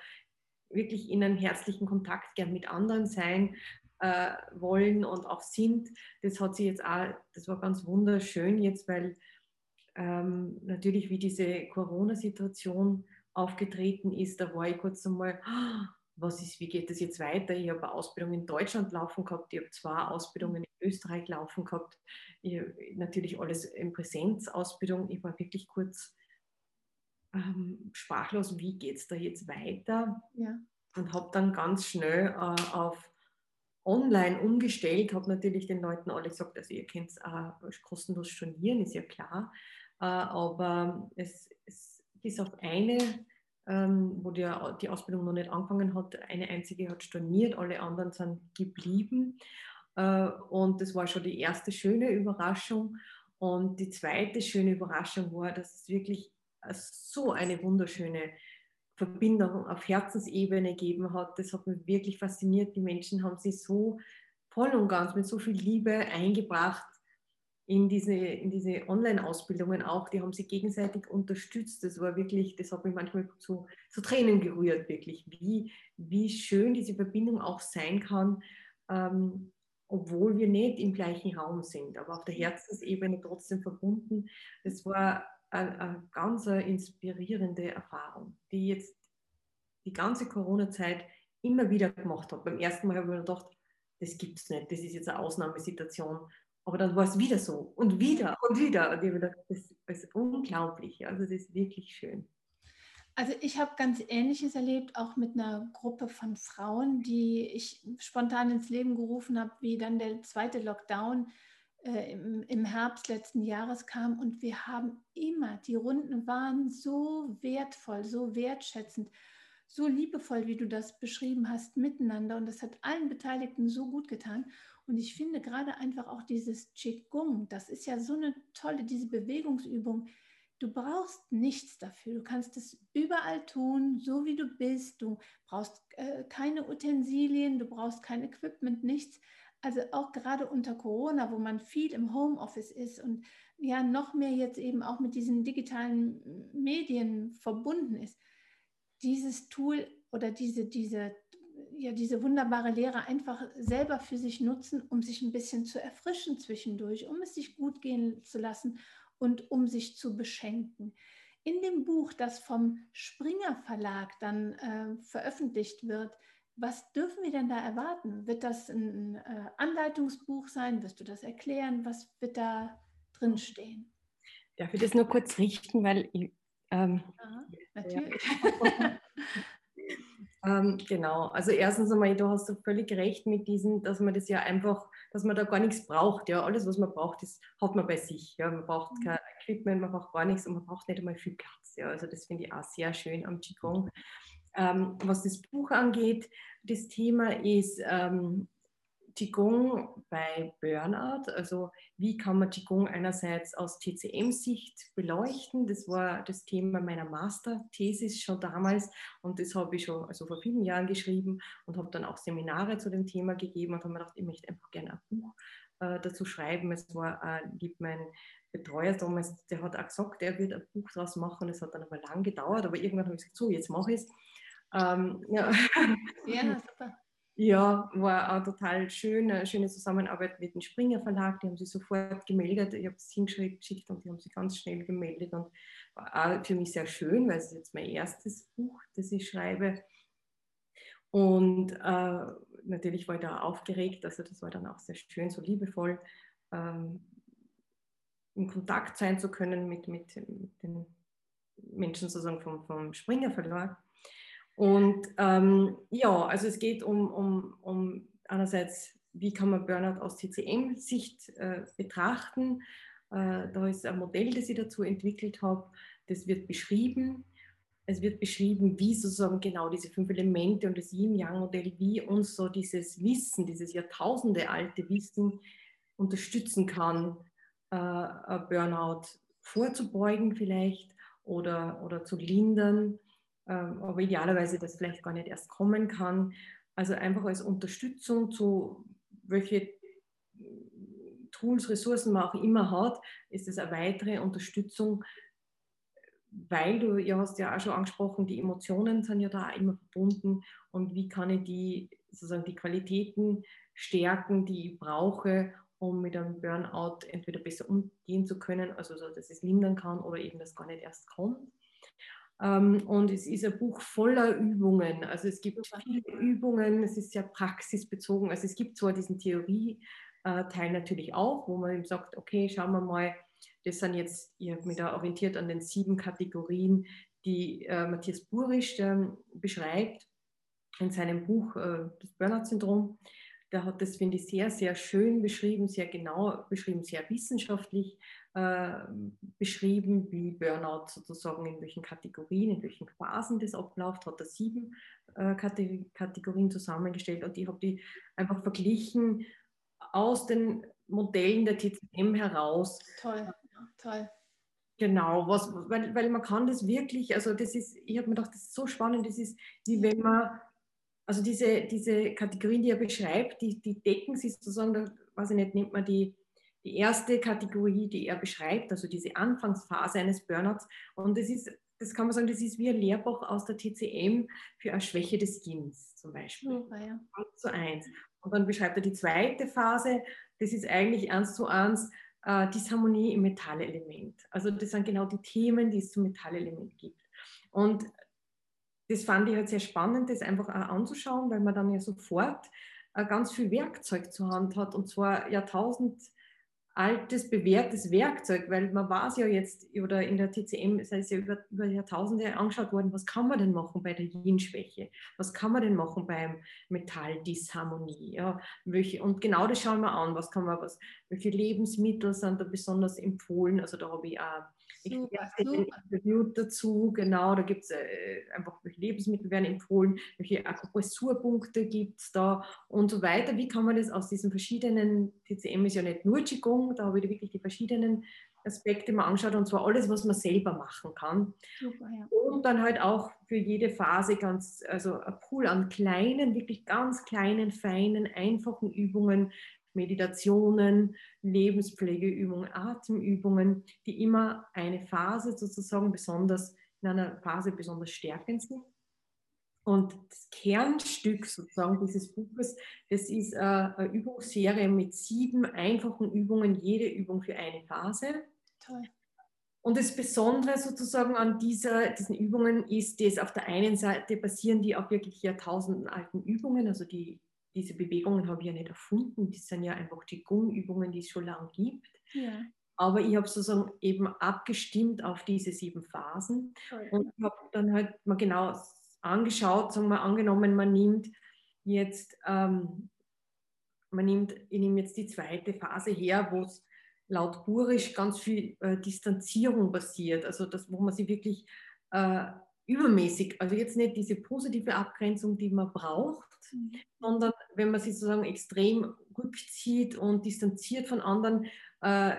wirklich in einem herzlichen Kontakt gern mit anderen sein äh, wollen und auch sind. Das hat sie jetzt auch, das war ganz wunderschön jetzt, weil ähm, natürlich wie diese Corona-Situation aufgetreten ist, da war ich kurz einmal, was ist, wie geht das jetzt weiter? Ich habe eine Ausbildung in Deutschland laufen gehabt, ich habe zwei Ausbildungen in Österreich laufen gehabt, ich, natürlich alles in Präsenzausbildung. Ich war wirklich kurz ähm, sprachlos, wie geht es da jetzt weiter? Ja. Und habe dann ganz schnell äh, auf online umgestellt, habe natürlich den Leuten alle gesagt, also ihr könnt äh, kostenlos stornieren, ist ja klar. Äh, aber es, es bis auf eine, ähm, wo die, die Ausbildung noch nicht angefangen hat, eine einzige hat storniert, alle anderen sind geblieben. Äh, und das war schon die erste schöne Überraschung. Und die zweite schöne Überraschung war, dass es wirklich so eine wunderschöne Verbindung auf Herzensebene gegeben hat. Das hat mich wirklich fasziniert. Die Menschen haben sich so voll und ganz mit so viel Liebe eingebracht in diese, in diese Online-Ausbildungen auch. Die haben sich gegenseitig unterstützt. Das war wirklich, das hat mich manchmal zu, zu Tränen gerührt, wirklich, wie, wie schön diese Verbindung auch sein kann, ähm, obwohl wir nicht im gleichen Raum sind, aber auf der Herzensebene trotzdem verbunden. Das war eine, eine ganz inspirierende Erfahrung, die jetzt die ganze Corona-Zeit immer wieder gemacht habe. Beim ersten Mal habe ich mir gedacht, das gibt es nicht, das ist jetzt eine Ausnahmesituation. Aber dann war es wieder so und wieder und wieder. Und ich habe gedacht, das, ist unglaublich. Also das ist wirklich schön. Also ich habe ganz Ähnliches erlebt, auch mit einer Gruppe von Frauen, die ich spontan ins Leben gerufen habe, wie dann der zweite Lockdown äh, im, im Herbst letzten Jahres kam. Und wir haben immer, die Runden waren so wertvoll, so wertschätzend, so liebevoll, wie du das beschrieben hast, miteinander. Und das hat allen Beteiligten so gut getan. Und ich finde gerade einfach auch dieses Qigong, das ist ja so eine tolle, diese Bewegungsübung, Du brauchst nichts dafür. Du kannst es überall tun, so wie du bist. Du brauchst äh, keine Utensilien, du brauchst kein Equipment, nichts. Also auch gerade unter Corona, wo man viel im Homeoffice ist und ja noch mehr jetzt eben auch mit diesen digitalen Medien verbunden ist, dieses Tool oder diese, diese, ja, diese wunderbare Lehre einfach selber für sich nutzen, um sich ein bisschen zu erfrischen zwischendurch, um es sich gut gehen zu lassen und um sich zu beschenken. In dem Buch, das vom Springer Verlag dann äh, veröffentlicht wird, was dürfen wir denn da erwarten? Wird das ein äh, Anleitungsbuch sein? Wirst du das erklären? Was wird da drin stehen? Darf ich das nur kurz richten, weil ich, ähm, Aha, natürlich. Ja. ähm, genau, also erstens einmal, du hast völlig recht mit diesem, dass man das ja einfach dass man da gar nichts braucht. Ja, alles, was man braucht, das hat man bei sich. Ja, man braucht mhm. kein Equipment, man braucht gar nichts und man braucht nicht einmal viel Platz. Ja, also das finde ich auch sehr schön am Qigong. Ähm, was das Buch angeht, das Thema ist ähm, Qigong bei Burnout. Also wie kann man Qigong einerseits aus TCM-Sicht beleuchten? Das war das Thema meiner Masterthesis schon damals und das habe ich schon also vor vielen Jahren geschrieben und habe dann auch Seminare zu dem Thema gegeben und habe mir gedacht, ich möchte einfach gerne ein Buch äh, dazu schreiben. Es war äh, mein Betreuer damals, der hat auch gesagt, er wird ein Buch daraus machen. Es hat dann aber lang gedauert, aber irgendwann habe ich gesagt, so, jetzt mache ich es. Ähm, ja. ja, super. Ja, war auch total schön, eine schöne Zusammenarbeit mit dem Springer Verlag. Die haben sich sofort gemeldet. Ich habe es hingeschickt und die haben sich ganz schnell gemeldet und war auch für mich sehr schön, weil es jetzt mein erstes Buch, das ich schreibe. Und äh, natürlich war ich da aufgeregt, also das war dann auch sehr schön, so liebevoll ähm, in Kontakt sein zu können mit, mit, mit den Menschen sozusagen vom, vom Springer Verlag. Und ähm, ja, also es geht um, um, um einerseits, wie kann man Burnout aus TCM-Sicht äh, betrachten. Äh, da ist ein Modell, das ich dazu entwickelt habe, das wird beschrieben. Es wird beschrieben, wie sozusagen genau diese fünf Elemente und das Yin-Yang-Modell, wie uns so dieses Wissen, dieses Jahrtausende alte Wissen unterstützen kann, äh, Burnout vorzubeugen vielleicht oder, oder zu lindern ähm, aber idealerweise das vielleicht gar nicht erst kommen kann. Also einfach als Unterstützung zu welche Tools, Ressourcen man auch immer hat, ist es eine weitere Unterstützung, weil du, ja hast ja auch schon angesprochen, die Emotionen sind ja da immer verbunden und wie kann ich die sozusagen die Qualitäten stärken, die ich brauche, um mit einem Burnout entweder besser umgehen zu können, also so, dass es lindern kann oder eben das gar nicht erst kommt. Ähm, und es ist ein Buch voller Übungen. Also es gibt viele Übungen, es ist sehr praxisbezogen. Also es gibt zwar diesen Theorie-Teil natürlich auch, wo man eben sagt, okay, schauen wir mal, das sind jetzt, ich habe mich da orientiert an den sieben Kategorien, die äh, Matthias Burisch äh, beschreibt in seinem Buch äh, Das Burnout-Syndrom. Der hat das, finde ich, sehr, sehr schön beschrieben, sehr genau beschrieben, sehr wissenschaftlich äh, beschrieben, wie Burnout sozusagen in welchen Kategorien, in welchen Phasen das abläuft. Hat er sieben äh, Kategorien zusammengestellt und ich habe die einfach verglichen aus den Modellen der TCM heraus. Toll, toll. Genau, was, weil, weil man kann das wirklich, also das ist, ich habe mir gedacht, das ist so spannend, das ist wie wenn man also diese, diese Kategorien, die er beschreibt, die, die decken sich sozusagen, da, weiß ich nicht, nimmt man die, die erste Kategorie, die er beschreibt, also diese Anfangsphase eines Burnouts. Und das ist, das kann man sagen, das ist wie ein Lehrbuch aus der TCM für eine Schwäche des Kindes zum Beispiel. Oh, ja. Eins zu eins. Und dann beschreibt er die zweite Phase, das ist eigentlich eins zu eins äh, Disharmonie im Metallelement. Also das sind genau die Themen, die es zum Metallelement gibt. Und das fand ich halt sehr spannend, das einfach auch anzuschauen, weil man dann ja sofort äh, ganz viel Werkzeug zur Hand hat und zwar Jahrtausend altes, bewährtes Werkzeug, weil man weiß ja jetzt, oder in der TCM ist es ja über, über Jahrtausende angeschaut worden, was kann man denn machen bei der Yin-Schwäche? Was kann man denn machen beim Metalldisharmonie? Ja, welche, und genau das schauen wir an, was kann man, was, welche Lebensmittel sind da besonders empfohlen? Also da habe ich auch Super, Interview dazu, genau, da gibt es äh, einfach, welche Lebensmittel werden empfohlen, welche Akupressurpunkte gibt es da und so weiter. Wie kann man das aus diesen verschiedenen, TCM ist ja nicht nur Qigong, da habe ich wirklich die verschiedenen Aspekte mal angeschaut und zwar alles, was man selber machen kann. Super, ja. Und dann halt auch für jede Phase ganz, also ein Pool an kleinen, wirklich ganz kleinen, feinen, einfachen Übungen, Meditationen, Lebenspflegeübungen, Atemübungen, die immer eine Phase sozusagen besonders, in einer Phase besonders stärkend sind. Und das Kernstück sozusagen dieses Buches, das ist äh, eine Übungsserie mit sieben einfachen Übungen, jede Übung für eine Phase. Toll. Und das Besondere sozusagen an dieser, diesen Übungen ist, dass auf der einen Seite basieren die auf wirklich jahrtausenden alten Übungen, also die diese Bewegungen habe ich ja nicht erfunden, die sind ja einfach die Gumübungen, die es schon lange gibt. Ja. Aber ich habe sozusagen eben abgestimmt auf diese sieben Phasen Toll. und habe dann halt mal genau angeschaut, sagen wir angenommen, man nimmt jetzt, ähm, man nimmt, ich nehme jetzt die zweite Phase her, wo es laut Burisch ganz viel äh, Distanzierung passiert, also das, wo man sie wirklich äh, übermäßig, also jetzt nicht diese positive Abgrenzung, die man braucht, mhm. sondern wenn man sich sozusagen extrem rückzieht und distanziert von anderen, äh,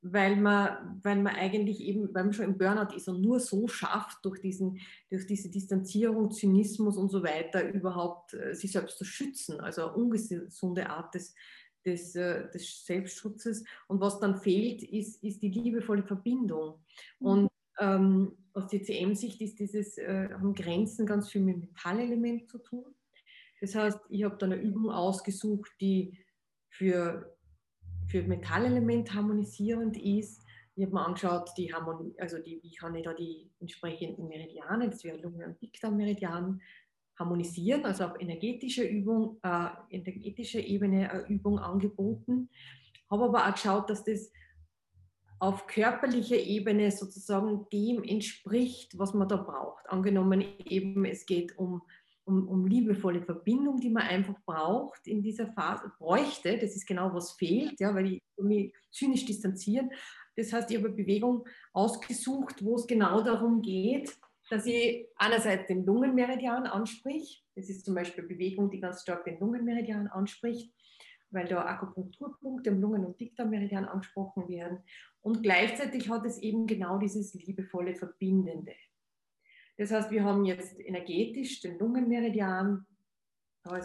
weil man, weil man eigentlich eben, weil man schon im Burnout ist und nur so schafft, durch, diesen, durch diese Distanzierung, Zynismus und so weiter überhaupt äh, sich selbst zu schützen. Also eine ungesunde Art des, des, äh, des Selbstschutzes. Und was dann fehlt, ist, ist die liebevolle Verbindung. Mhm. Und ähm, aus TCM-Sicht ist dieses, äh, haben Grenzen ganz viel mit Metallelement zu tun. Das heißt, ich habe dann eine Übung ausgesucht, die für, für Metallelement harmonisierend ist. Ich habe mir angeschaut, die Harmonie, also die, wie kann ich da die entsprechenden Meridiane, das wäre Lungen- und Dickdarmmeridian, harmonisieren, also auf energetischer Übung, äh, energetischer Ebene eine Übung angeboten. Habe aber auch geschaut, dass das auf körperlicher Ebene sozusagen dem entspricht, was man da braucht. Angenommen eben, es geht um, um, um liebevolle Verbindung, die man einfach braucht in dieser Phase, bräuchte, das ist genau was fehlt, ja, weil ich mich zynisch distanzieren. Das heißt, ich habe Bewegung ausgesucht, wo es genau darum geht, dass ich einerseits den Lungenmeridian ansprich. Das ist zum Beispiel Bewegung, die ganz stark den Lungenmeridian anspricht weil da Akupunkturpunkte im Lungen- und Dickdarmmeridian angesprochen werden. Und gleichzeitig hat es eben genau dieses liebevolle Verbindende. Das heißt, wir haben jetzt energetisch den Lungenmeridian. Da,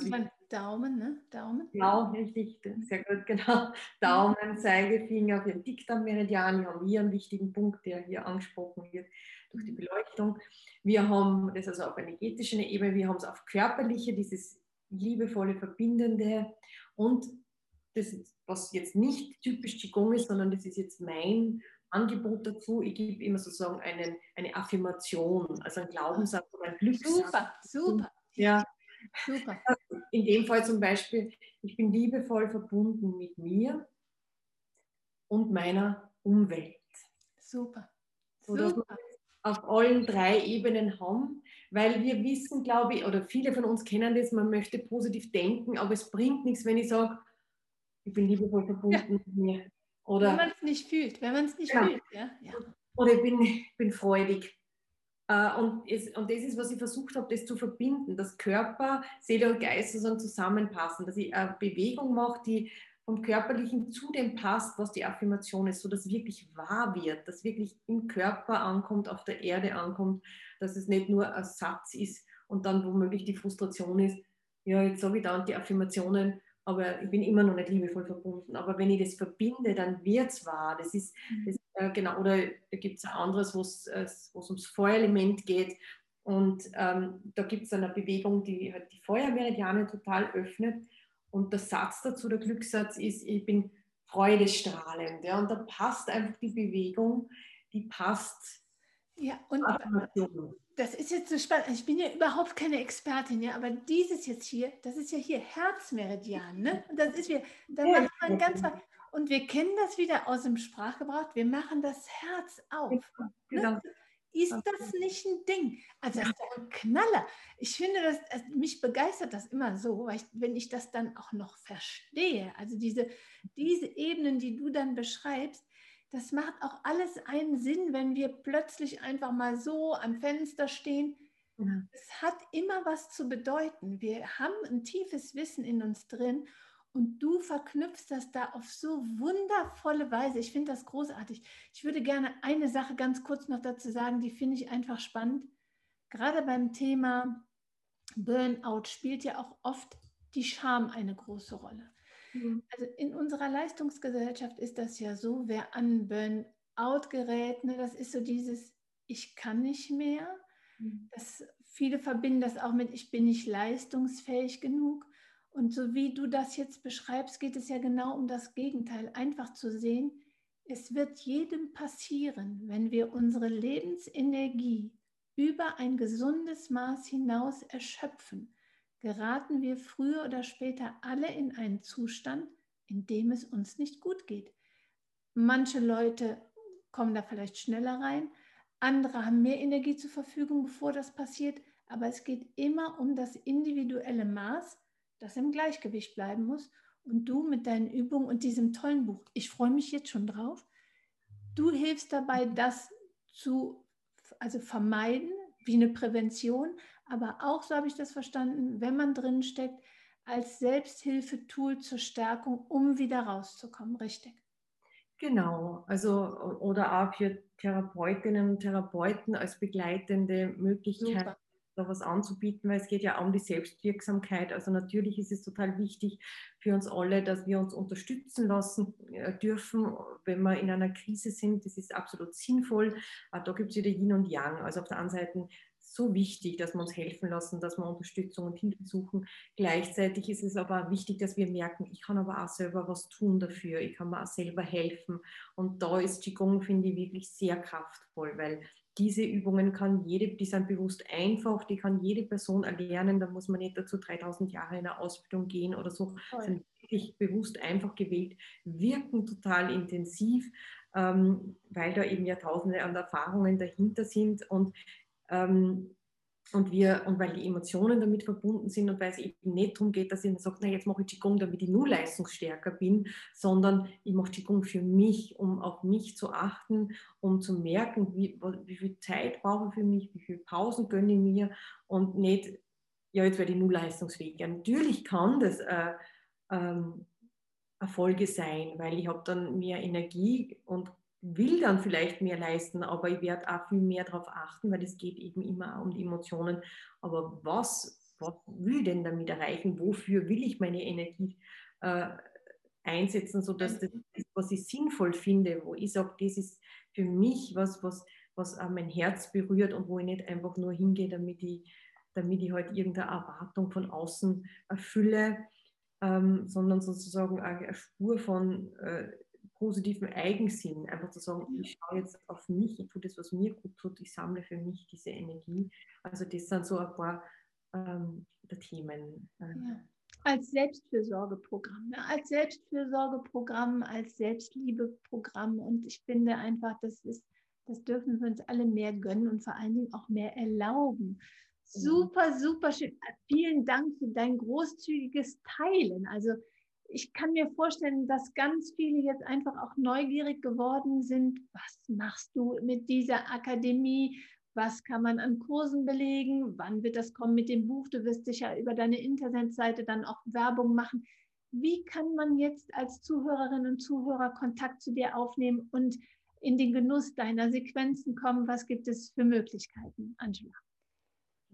Daumen, ne? Daumen. Genau, richtig, sehr gut, genau. Daumen, Zeigefinger, wir Dickdarmmeridian, wir haben hier einen wichtigen Punkt, der hier angesprochen wird durch die mhm. Beleuchtung. Wir haben das also auf energetischer Ebene, wir haben es auf körperliche, dieses liebevolle, verbindende und das, was jetzt nicht typisch Qigong ist, sondern das ist jetzt mein Angebot dazu. Ich gebe immer sozusagen einen, eine Affirmation, also ein Glaubenssatz oder ein Glückssatz. Super, super. Ja, super. In dem Fall zum Beispiel, ich bin liebevoll verbunden mit mir und meiner Umwelt. Super. Super. auf allen drei Ebenen haben, weil wir wissen, glaube ich, oder viele von uns kennen das, man möchte positiv denken, aber es bringt nichts, wenn ich sage, ich bin liebevoll verbunden ja. mit mir. Oder, wenn man es nicht fühlt, wenn man es nicht ja. fühlt. Ja? ja. Oder ich bin, bin freudig. Äh, und, es, und das ist, was ich versucht habe, das zu verbinden, dass Körper, Seele und Geist sozusagen zusammenpassen, dass ich eine Bewegung mache, die vom Körperlichen zu dem passt, was die Affirmation ist, sodass wirklich wahr wird, dass wirklich im Körper ankommt, auf der Erde ankommt, dass es nicht nur ein Satz ist und dann womöglich die Frustration ist, ja, jetzt sage ich da die Affirmationen aber ich bin immer noch nicht liebevoll verbunden. Aber wenn ich das verbinde, dann wird es wahr. Das ist, mhm. das, äh, genau, oder da gibt es anderes, wo es äh, ums Feuerelement geht. Und ähm, da gibt es eine Bewegung, die halt die Feuermeridiane total öffnet. Und der Satz dazu, der Glückssatz ist, ich bin freudestrahlend. Ja? Und da passt einfach die Bewegung, die passt. Ja, und das ist jetzt so spannend. Ich bin ja überhaupt keine Expertin, ja, aber dieses jetzt hier, das ist ja hier Herzmeridian, ne? Und das ist wir, da macht man ganz und wir kennen das wieder aus dem Sprachgebrauch. Wir machen das Herz auf. Ne? Genau. Ist das nicht ein Ding? Also das ist ein Knaller. Ich finde, das, also mich begeistert das immer so, ich, wenn ich das dann auch noch verstehe. Also diese, diese Ebenen, die du dann beschreibst, das macht auch alles einen Sinn, wenn wir plötzlich einfach mal so am Fenster stehen. Ja. Es hat immer was zu bedeuten. Wir haben ein tiefes Wissen in uns drin und du verknüpfst das da auf so wundervolle Weise. Ich finde das großartig. Ich würde gerne eine Sache ganz kurz noch dazu sagen, die finde ich einfach spannend. Gerade beim Thema Burnout spielt ja auch oft die Scham eine große Rolle. Mhm. Also in unserer Leistungsgesellschaft ist das ja so, wer an Burnout gerät, ne, das ist so dieses, ich kann nicht mehr. Mhm. Das, viele verbinden das auch mit, ich bin nicht leistungsfähig genug. Und so wie du das jetzt beschreibst, geht es ja genau um das Gegenteil. Einfach zu sehen, es wird jedem passieren, wenn wir unsere Lebensenergie über ein gesundes Maß hinaus erschöpfen geraten wir früher oder später alle in einen Zustand, in dem es uns nicht gut geht. Manche Leute kommen da vielleicht schneller rein, andere haben mehr Energie zur Verfügung, bevor das passiert, aber es geht immer um das individuelle Maß, das im Gleichgewicht bleiben muss. Und du mit deinen Übungen und diesem tollen Buch, ich freue mich jetzt schon drauf, du hilfst dabei, das zu also vermeiden, wie eine Prävention, aber auch, so habe ich das verstanden, wenn man drin steckt, als Selbsthilfetool zur Stärkung, um wieder rauszukommen, richtig? Genau, also oder auch für Therapeutinnen und Therapeuten als begleitende Möglichkeit, Super. da was anzubieten, weil es geht ja auch um die Selbstwirksamkeit. Also natürlich ist es total wichtig für uns alle, dass wir uns unterstützen lassen äh, dürfen, wenn wir in einer Krise sind. Das ist absolut sinnvoll. Da gibt es wieder Yin und Yang. Also auf der einen Seite so wichtig, dass wir uns helfen lassen, dass wir Unterstützung und Hilfe suchen. Gleichzeitig ist es aber wichtig, dass wir merken, ich kann aber auch selber was tun dafür, ich kann mir auch selber helfen. Und da ist Qigong, finde ich, wirklich sehr kraftvoll, weil diese Übungen kann jede, die sind bewusst einfach, die kann jede Person erlernen, da muss man nicht dazu 3000 Jahre in eine Ausbildung gehen oder so, Voll. sind wirklich bewusst einfach gewählt, wirken total intensiv, ähm, weil da eben Jahrtausende an Erfahrungen dahinter sind und ähm, und, wir, und weil die Emotionen damit verbunden sind und weil es eben nicht darum geht, dass ich sage, na, jetzt mache ich Qigong, damit ich nur leistungsstärker bin, sondern ich mache Qigong für mich, um auf mich zu achten, um zu merken, wie, wie viel Zeit brauche ich für mich, wie viele Pausen gönne ich mir und nicht, ja, jetzt werde ich nur leistungsfähig. Ja, natürlich kann das äh, ähm, Erfolge sein, weil ich habe dann mehr Energie und will dann vielleicht mehr leisten, aber ich werde auch viel mehr darauf achten, weil es geht eben immer um die Emotionen. Aber was, was will ich denn damit erreichen? Wofür will ich meine Energie äh, einsetzen, sodass das, was ich sinnvoll finde, wo ich sage, das ist für mich was, was, was mein Herz berührt und wo ich nicht einfach nur hingehe, damit ich, damit ich halt irgendeine Erwartung von außen erfülle, ähm, sondern sozusagen eine Spur von äh, positiven Eigensinn, einfach zu sagen, ich schaue jetzt auf mich, ich tue das, was mir gut tut, ich sammle für mich diese Energie. Also das sind so ein paar ähm, der Themen. Äh. Ja. Als Selbstfürsorgeprogramm, ne? als Selbstfürsorgeprogramm, als Selbstliebeprogramm. Und ich finde einfach, das ist, das dürfen wir uns alle mehr gönnen und vor allen Dingen auch mehr erlauben. Super, super schön. Vielen Dank für dein großzügiges Teilen. Also ich kann mir vorstellen, dass ganz viele jetzt einfach auch neugierig geworden sind. Was machst du mit dieser Akademie? Was kann man an Kursen belegen? Wann wird das kommen mit dem Buch? Du wirst sicher über deine Internetseite dann auch Werbung machen. Wie kann man jetzt als Zuhörerinnen und Zuhörer Kontakt zu dir aufnehmen und in den Genuss deiner Sequenzen kommen? Was gibt es für Möglichkeiten, Angela?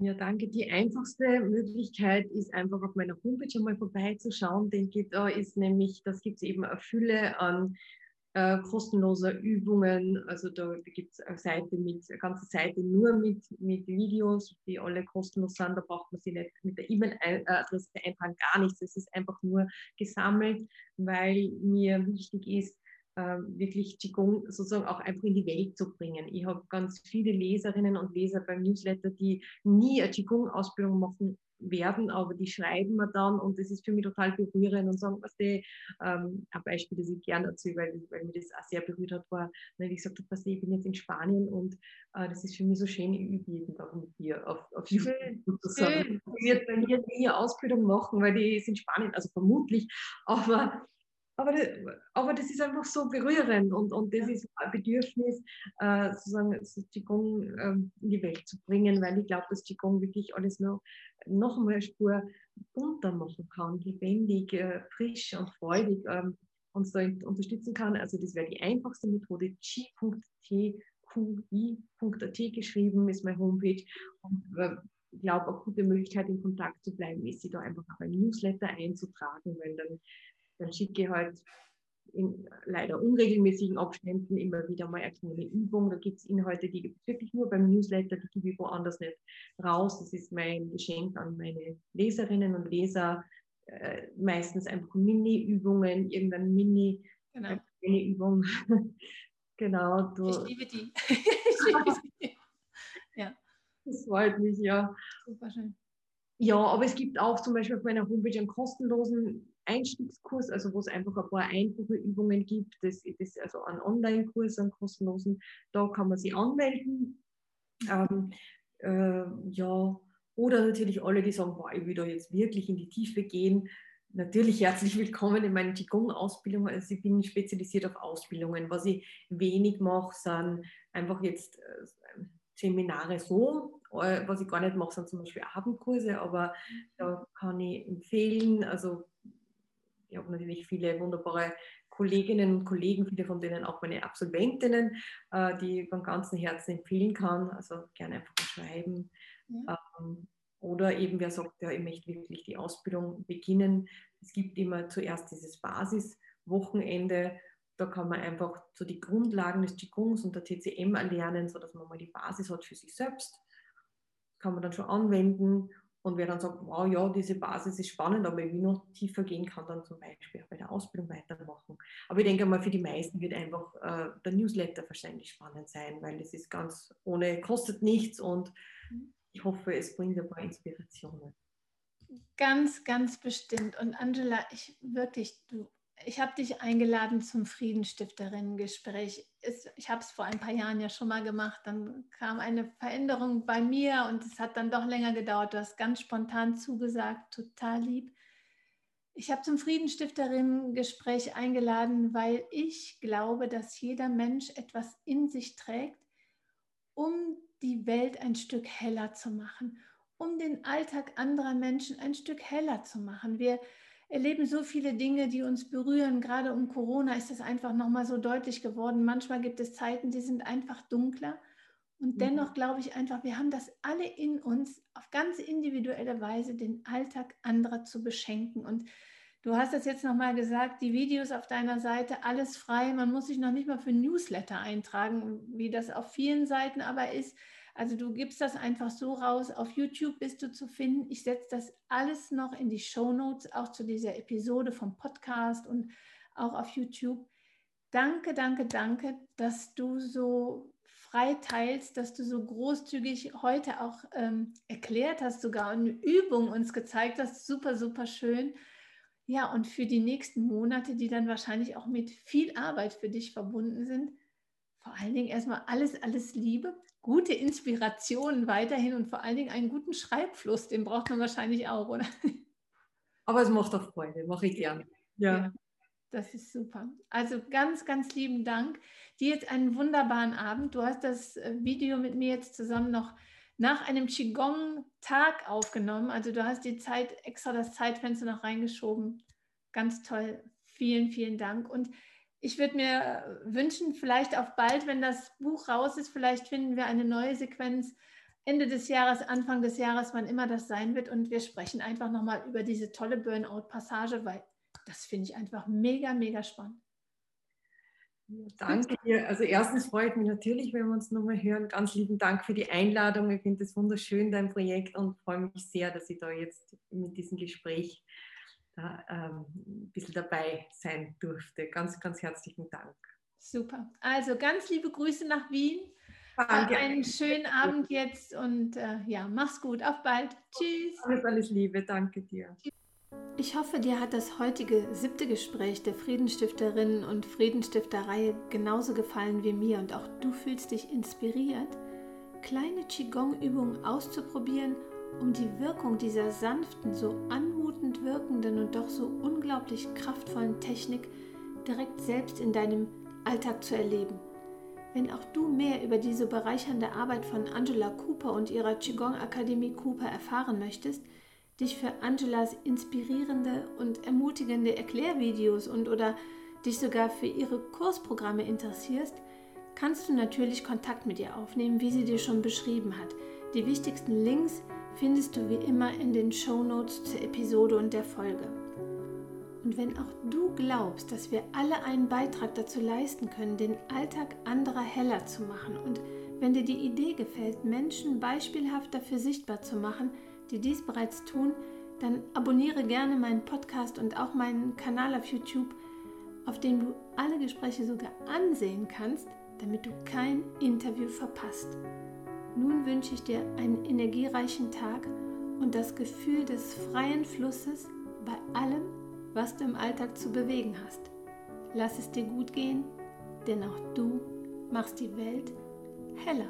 Ja, danke. Die einfachste Möglichkeit ist einfach auf meiner Homepage einmal vorbeizuschauen. Den gibt, da ist nämlich, das gibt es eben eine Fülle an äh, kostenloser Übungen. Also da, gibt es eine Seite mit, eine ganze Seite nur mit, mit Videos, die alle kostenlos sind. Da braucht man sich nicht mit der E-Mail-Adresse eintragen, gar nichts. Es ist einfach nur gesammelt, weil mir wichtig ist, wirklich Qigong sozusagen auch einfach in die Welt zu bringen. Ich habe ganz viele Leserinnen und Leser beim Newsletter, die nie eine Qigong-Ausbildung machen werden, aber die schreiben mir dann und das ist für mich total berührend und sagen, was die, ähm, ein Beispiel, das ich gerne erzähle, weil, weil mir das auch sehr berührt hat, war, wenn ich gesagt habe, ich bin jetzt in Spanien und äh, das ist für mich so schön, ich übe jeden Tag mit dir auf, auf YouTube sozusagen. Ich werde bei mir nie eine Ausbildung machen, weil die ist in Spanien, also vermutlich, aber aber, aber das ist einfach so berührend und, und das ist ein Bedürfnis, äh, sozusagen das Qigong äh, in die Welt zu bringen, weil ich glaube, dass Qigong wirklich alles noch, noch einmal Spur bunter machen kann, lebendig, äh, frisch und freudig ähm, uns da unterstützen kann. Also das wäre die einfachste Methode, chi.tqi.at geschrieben ist meine Homepage und äh, ich glaube, eine gute Möglichkeit, in Kontakt zu bleiben, ist, sie da einfach auf ein Newsletter einzutragen, weil dann dann schicke ich halt in leider unregelmäßigen Abständen immer wieder mal eine kleine Übung. Da gibt es Inhalte, die gibt es wirklich nur beim Newsletter, die gebe ich woanders nicht raus. Das ist mein Geschenk an meine Leserinnen und Leser. Äh, meistens einfach Mini-Übungen, irgendeine Mini, genau. Übung. genau. Du. Ich liebe die. ich liebe die. ja. Das freut mich, ja. Super schön. Ja, aber es gibt auch zum Beispiel auf meiner Homepage einen kostenlosen Einstiegskurs, also wo es einfach ein paar einfache Übungen gibt. Das ist also ein Online-Kurs, einen kostenlosen. Da kann man sich anmelden. Ähm, äh, ja, oder natürlich alle, die sagen, boah, ich will da jetzt wirklich in die Tiefe gehen. Natürlich herzlich willkommen in meinen Qigong-Ausbildungen. Also ich bin spezialisiert auf Ausbildungen. Was ich wenig mache, sind einfach jetzt äh, Seminare so. Äh, was ich gar nicht mache, sind zum Beispiel Abendkurse, aber da kann ich empfehlen, also ich habe natürlich viele wunderbare Kolleginnen und Kollegen, viele von denen auch meine Absolventinnen, äh, die ich von ganzem Herzen empfehlen kann. Also gerne einfach schreiben. Ja. Ähm, oder eben wer sagt, ja, ich möchte wirklich die Ausbildung beginnen. Es gibt immer zuerst dieses Basiswochenende. Da kann man einfach so die Grundlagen des Qigongs und der TCM erlernen, sodass man mal die Basis hat für sich selbst. Kann man dann schon anwenden und wer dann sagt, wow, ja, diese Basis ist spannend, aber ich will noch tiefer gehen, kann dann zum Beispiel bei der Ausbildung weitermachen. Aber ich denke mal, für die meisten wird einfach äh, der Newsletter wahrscheinlich spannend sein, weil es ist ganz ohne, kostet nichts und mhm. ich hoffe, es bringt ein paar Inspirationen. Ganz, ganz bestimmt. Und Angela, ich wirklich, du ich habe dich eingeladen zum Friedensstifterinnen-Gespräch. Ich habe es vor ein paar Jahren ja schon mal gemacht. Dann kam eine Veränderung bei mir und es hat dann doch länger gedauert. Du hast ganz spontan zugesagt, total lieb. Ich habe zum Friedensstifterinnen-Gespräch eingeladen, weil ich glaube, dass jeder Mensch etwas in sich trägt, um die Welt ein Stück heller zu machen, um den Alltag anderer Menschen ein Stück heller zu machen. Wir erleben so viele Dinge, die uns berühren. Gerade um Corona ist es einfach nochmal so deutlich geworden. Manchmal gibt es Zeiten, die sind einfach dunkler. Und mhm. dennoch glaube ich einfach, wir haben das alle in uns, auf ganz individuelle Weise den Alltag anderer zu beschenken. Und du hast es jetzt nochmal gesagt, die Videos auf deiner Seite, alles frei. Man muss sich noch nicht mal für Newsletter eintragen, wie das auf vielen Seiten aber ist. Also du gibst das einfach so raus. Auf YouTube bist du zu finden. Ich setze das alles noch in die Show Notes, auch zu dieser Episode vom Podcast und auch auf YouTube. Danke, danke, danke, dass du so frei teilst, dass du so großzügig heute auch ähm, erklärt hast, sogar eine Übung uns gezeigt hast. Super, super schön. Ja, und für die nächsten Monate, die dann wahrscheinlich auch mit viel Arbeit für dich verbunden sind, vor allen Dingen erstmal alles, alles Liebe, gute Inspirationen weiterhin und vor allen Dingen einen guten Schreibfluss, den braucht man wahrscheinlich auch, oder? Aber es macht auch Freude, mache ich gern. Ja. ja. Das ist super. Also ganz, ganz lieben Dank. Dir jetzt einen wunderbaren Abend. Du hast das äh, Video mit mir jetzt zusammen noch nach einem Qigong-Tag aufgenommen. Also du hast die Zeit, extra das Zeitfenster noch reingeschoben. Ganz toll. Vielen, vielen Dank. Und ich würde mir wünschen, vielleicht auch bald, wenn das Buch raus ist, vielleicht finden wir eine neue Sequenz Ende des Jahres, Anfang des Jahres, wann immer das sein wird. Und wir sprechen einfach nochmal über diese tolle Burnout-Passage, weil das finde ich einfach mega, mega spannend. Danke dir. Also erstens freut mich natürlich, wenn wir uns nochmal hören. Ganz lieben Dank für die Einladung. Ich finde es wunderschön, dein Projekt und freue mich sehr, dass ich da jetzt mit diesem Gespräch da, ähm, ein bisschen dabei sein durfte. Ganz, ganz herzlichen Dank. Super. Also ganz liebe Grüße nach Wien. Danke. Einen schönen Abend jetzt und äh, ja, mach's gut. Auf bald. Tschüss. Alles, alles Liebe. Danke dir. Ich hoffe, dir hat das heutige siebte Gespräch der Friedensstifterinnen und Friedensstifterreihe genauso gefallen wie mir und auch du fühlst dich inspiriert, kleine Qigong-Übungen auszuprobieren, um die Wirkung dieser sanften, so anmutend wirkenden und doch so unglaublich kraftvollen Technik direkt selbst in deinem Alltag zu erleben. Wenn auch du mehr über diese bereichernde Arbeit von Angela Cooper und ihrer Qigong Akademie Cooper erfahren möchtest, dich für Angelas inspirierende und ermutigende Erklärvideos und oder dich sogar für ihre Kursprogramme interessierst, kannst du natürlich Kontakt mit ihr aufnehmen, wie sie dir schon beschrieben hat. Die wichtigsten Links findest du wie immer in den Show Notes zur Episode und der Folge. Und wenn auch du glaubst, dass wir alle einen Beitrag dazu leisten können, den Alltag anderer heller zu machen und wenn dir die Idee gefällt, Menschen beispielhaft dafür sichtbar zu machen, die dies bereits tun, dann abonniere gerne meinen Podcast und auch meinen Kanal auf YouTube, auf dem du alle Gespräche sogar ansehen kannst, damit du kein Interview verpasst. Nun wünsche ich dir einen energiereichen Tag und das Gefühl des freien Flusses bei allem, was du im Alltag zu bewegen hast. Lass es dir gut gehen, denn auch du machst die Welt heller.